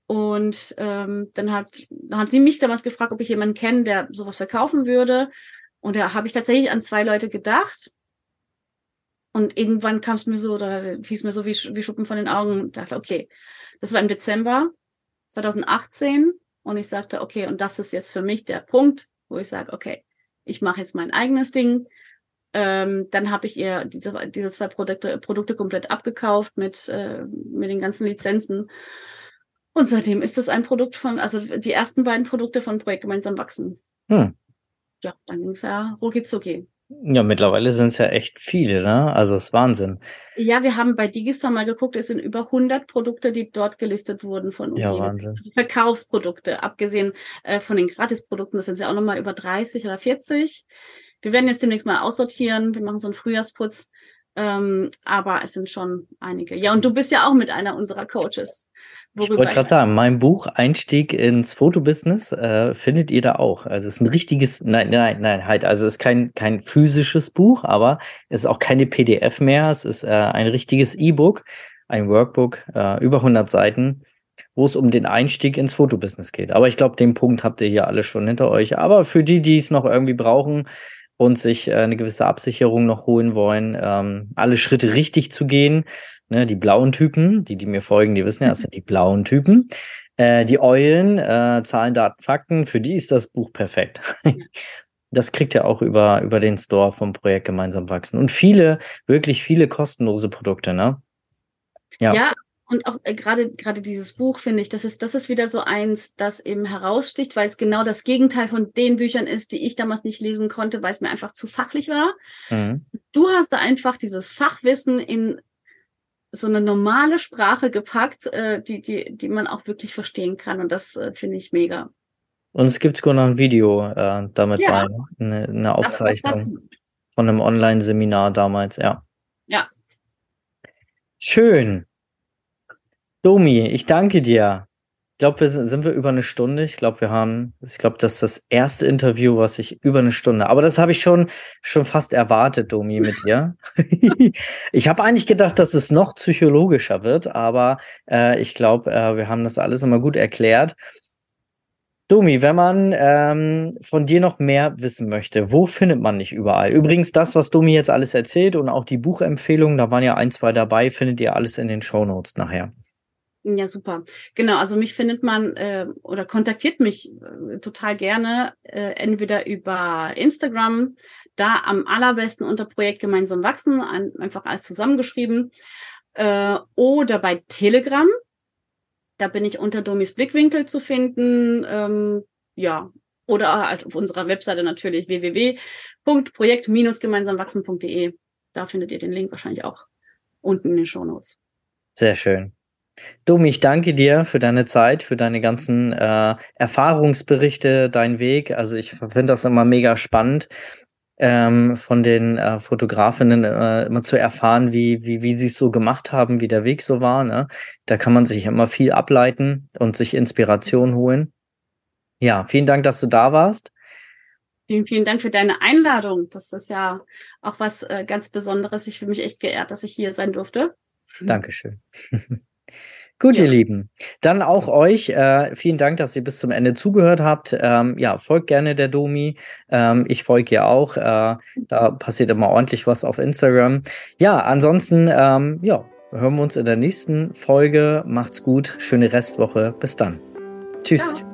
B: Und ähm, dann hat, dann hat sie mich damals gefragt, ob ich jemanden kenne, der sowas verkaufen würde. Und da habe ich tatsächlich an zwei Leute gedacht. Und irgendwann kam es mir so, da fiel es mir so wie, wie Schuppen von den Augen und dachte, okay, das war im Dezember 2018 und ich sagte, okay, und das ist jetzt für mich der Punkt, wo ich sage, okay, ich mache jetzt mein eigenes Ding. Ähm, dann habe ich ihr diese, diese zwei Produkte, Produkte komplett abgekauft mit, äh, mit den ganzen Lizenzen. Und seitdem ist das ein Produkt von, also die ersten beiden Produkte von Projekt Gemeinsam wachsen. Hm. Ja, dann ging es ja rucki zucki.
A: Ja, mittlerweile sind es ja echt viele, ne? Also es ist Wahnsinn.
B: Ja, wir haben bei Digistore mal geguckt, es sind über 100 Produkte, die dort gelistet wurden von uns.
A: Ja, Wahnsinn.
B: Also Verkaufsprodukte, abgesehen äh, von den Gratisprodukten, das sind ja auch nochmal über 30 oder 40. Wir werden jetzt demnächst mal aussortieren. Wir machen so einen Frühjahrsputz. Ähm, aber es sind schon einige. Ja, und du bist ja auch mit einer unserer Coaches.
A: Ich wollte gerade sagen, mein Buch Einstieg ins Fotobusiness äh, findet ihr da auch. Also es ist ein richtiges, nein, nein, nein, halt, also es ist kein, kein physisches Buch, aber es ist auch keine PDF mehr. Es ist äh, ein richtiges E-Book, ein Workbook, äh, über 100 Seiten, wo es um den Einstieg ins Fotobusiness geht. Aber ich glaube, den Punkt habt ihr hier alle schon hinter euch. Aber für die, die es noch irgendwie brauchen, und sich äh, eine gewisse Absicherung noch holen wollen, ähm, alle Schritte richtig zu gehen. Ne, die blauen Typen, die, die mir folgen, die wissen ja, das sind die blauen Typen. Äh, die Eulen, äh, Zahlen, Daten, Fakten, für die ist das Buch perfekt. das kriegt ihr auch über, über den Store vom Projekt Gemeinsam wachsen. Und viele, wirklich viele kostenlose Produkte, ne?
B: Ja. ja, und auch äh, gerade gerade dieses Buch finde ich, das ist das ist wieder so eins, das eben heraussticht, weil es genau das Gegenteil von den Büchern ist, die ich damals nicht lesen konnte, weil es mir einfach zu fachlich war. Mhm. Du hast da einfach dieses Fachwissen in so eine normale Sprache gepackt, äh, die die die man auch wirklich verstehen kann und das äh, finde ich mega.
A: Und es gibt sogar noch ein Video äh, damit ja. bei, eine, eine Aufzeichnung von einem Online-Seminar damals, ja.
B: Ja.
A: Schön. Domi, ich danke dir. Ich glaube, wir sind, sind wir über eine Stunde. Ich glaube, wir haben, ich glaube, das ist das erste Interview, was ich über eine Stunde. Aber das habe ich schon schon fast erwartet, Domi, mit dir. ich habe eigentlich gedacht, dass es noch psychologischer wird, aber äh, ich glaube, äh, wir haben das alles immer gut erklärt. Domi, wenn man ähm, von dir noch mehr wissen möchte, wo findet man dich überall? Übrigens, das, was Domi jetzt alles erzählt und auch die Buchempfehlungen, da waren ja ein, zwei dabei, findet ihr alles in den Show Notes nachher.
B: Ja, super. Genau, also mich findet man äh, oder kontaktiert mich äh, total gerne, äh, entweder über Instagram, da am allerbesten unter Projekt Gemeinsam wachsen, ein, einfach alles zusammengeschrieben, äh, oder bei Telegram. Da bin ich unter Domis Blickwinkel zu finden. Ähm, ja, oder halt auf unserer Webseite natürlich www.projekt-gemeinsamwachsen.de. Da findet ihr den Link wahrscheinlich auch unten in den Show Notes.
A: Sehr schön. Domi, ich danke dir für deine Zeit, für deine ganzen äh, Erfahrungsberichte, dein Weg. Also ich finde das immer mega spannend, ähm, von den äh, Fotografinnen äh, immer zu erfahren, wie, wie, wie sie es so gemacht haben, wie der Weg so war. Ne? Da kann man sich immer viel ableiten und sich Inspiration holen. Ja, vielen Dank, dass du da warst.
B: Vielen, vielen Dank für deine Einladung. Das ist ja auch was äh, ganz Besonderes. Ich fühle mich echt geehrt, dass ich hier sein durfte.
A: Dankeschön. Gut, ja. ihr Lieben. Dann auch euch. Äh, vielen Dank, dass ihr bis zum Ende zugehört habt. Ähm, ja, folgt gerne der Domi. Ähm, ich folge ihr auch. Äh, da passiert immer ordentlich was auf Instagram. Ja, ansonsten, ähm, ja, hören wir uns in der nächsten Folge. Macht's gut. Schöne Restwoche. Bis dann. Tschüss. Ja.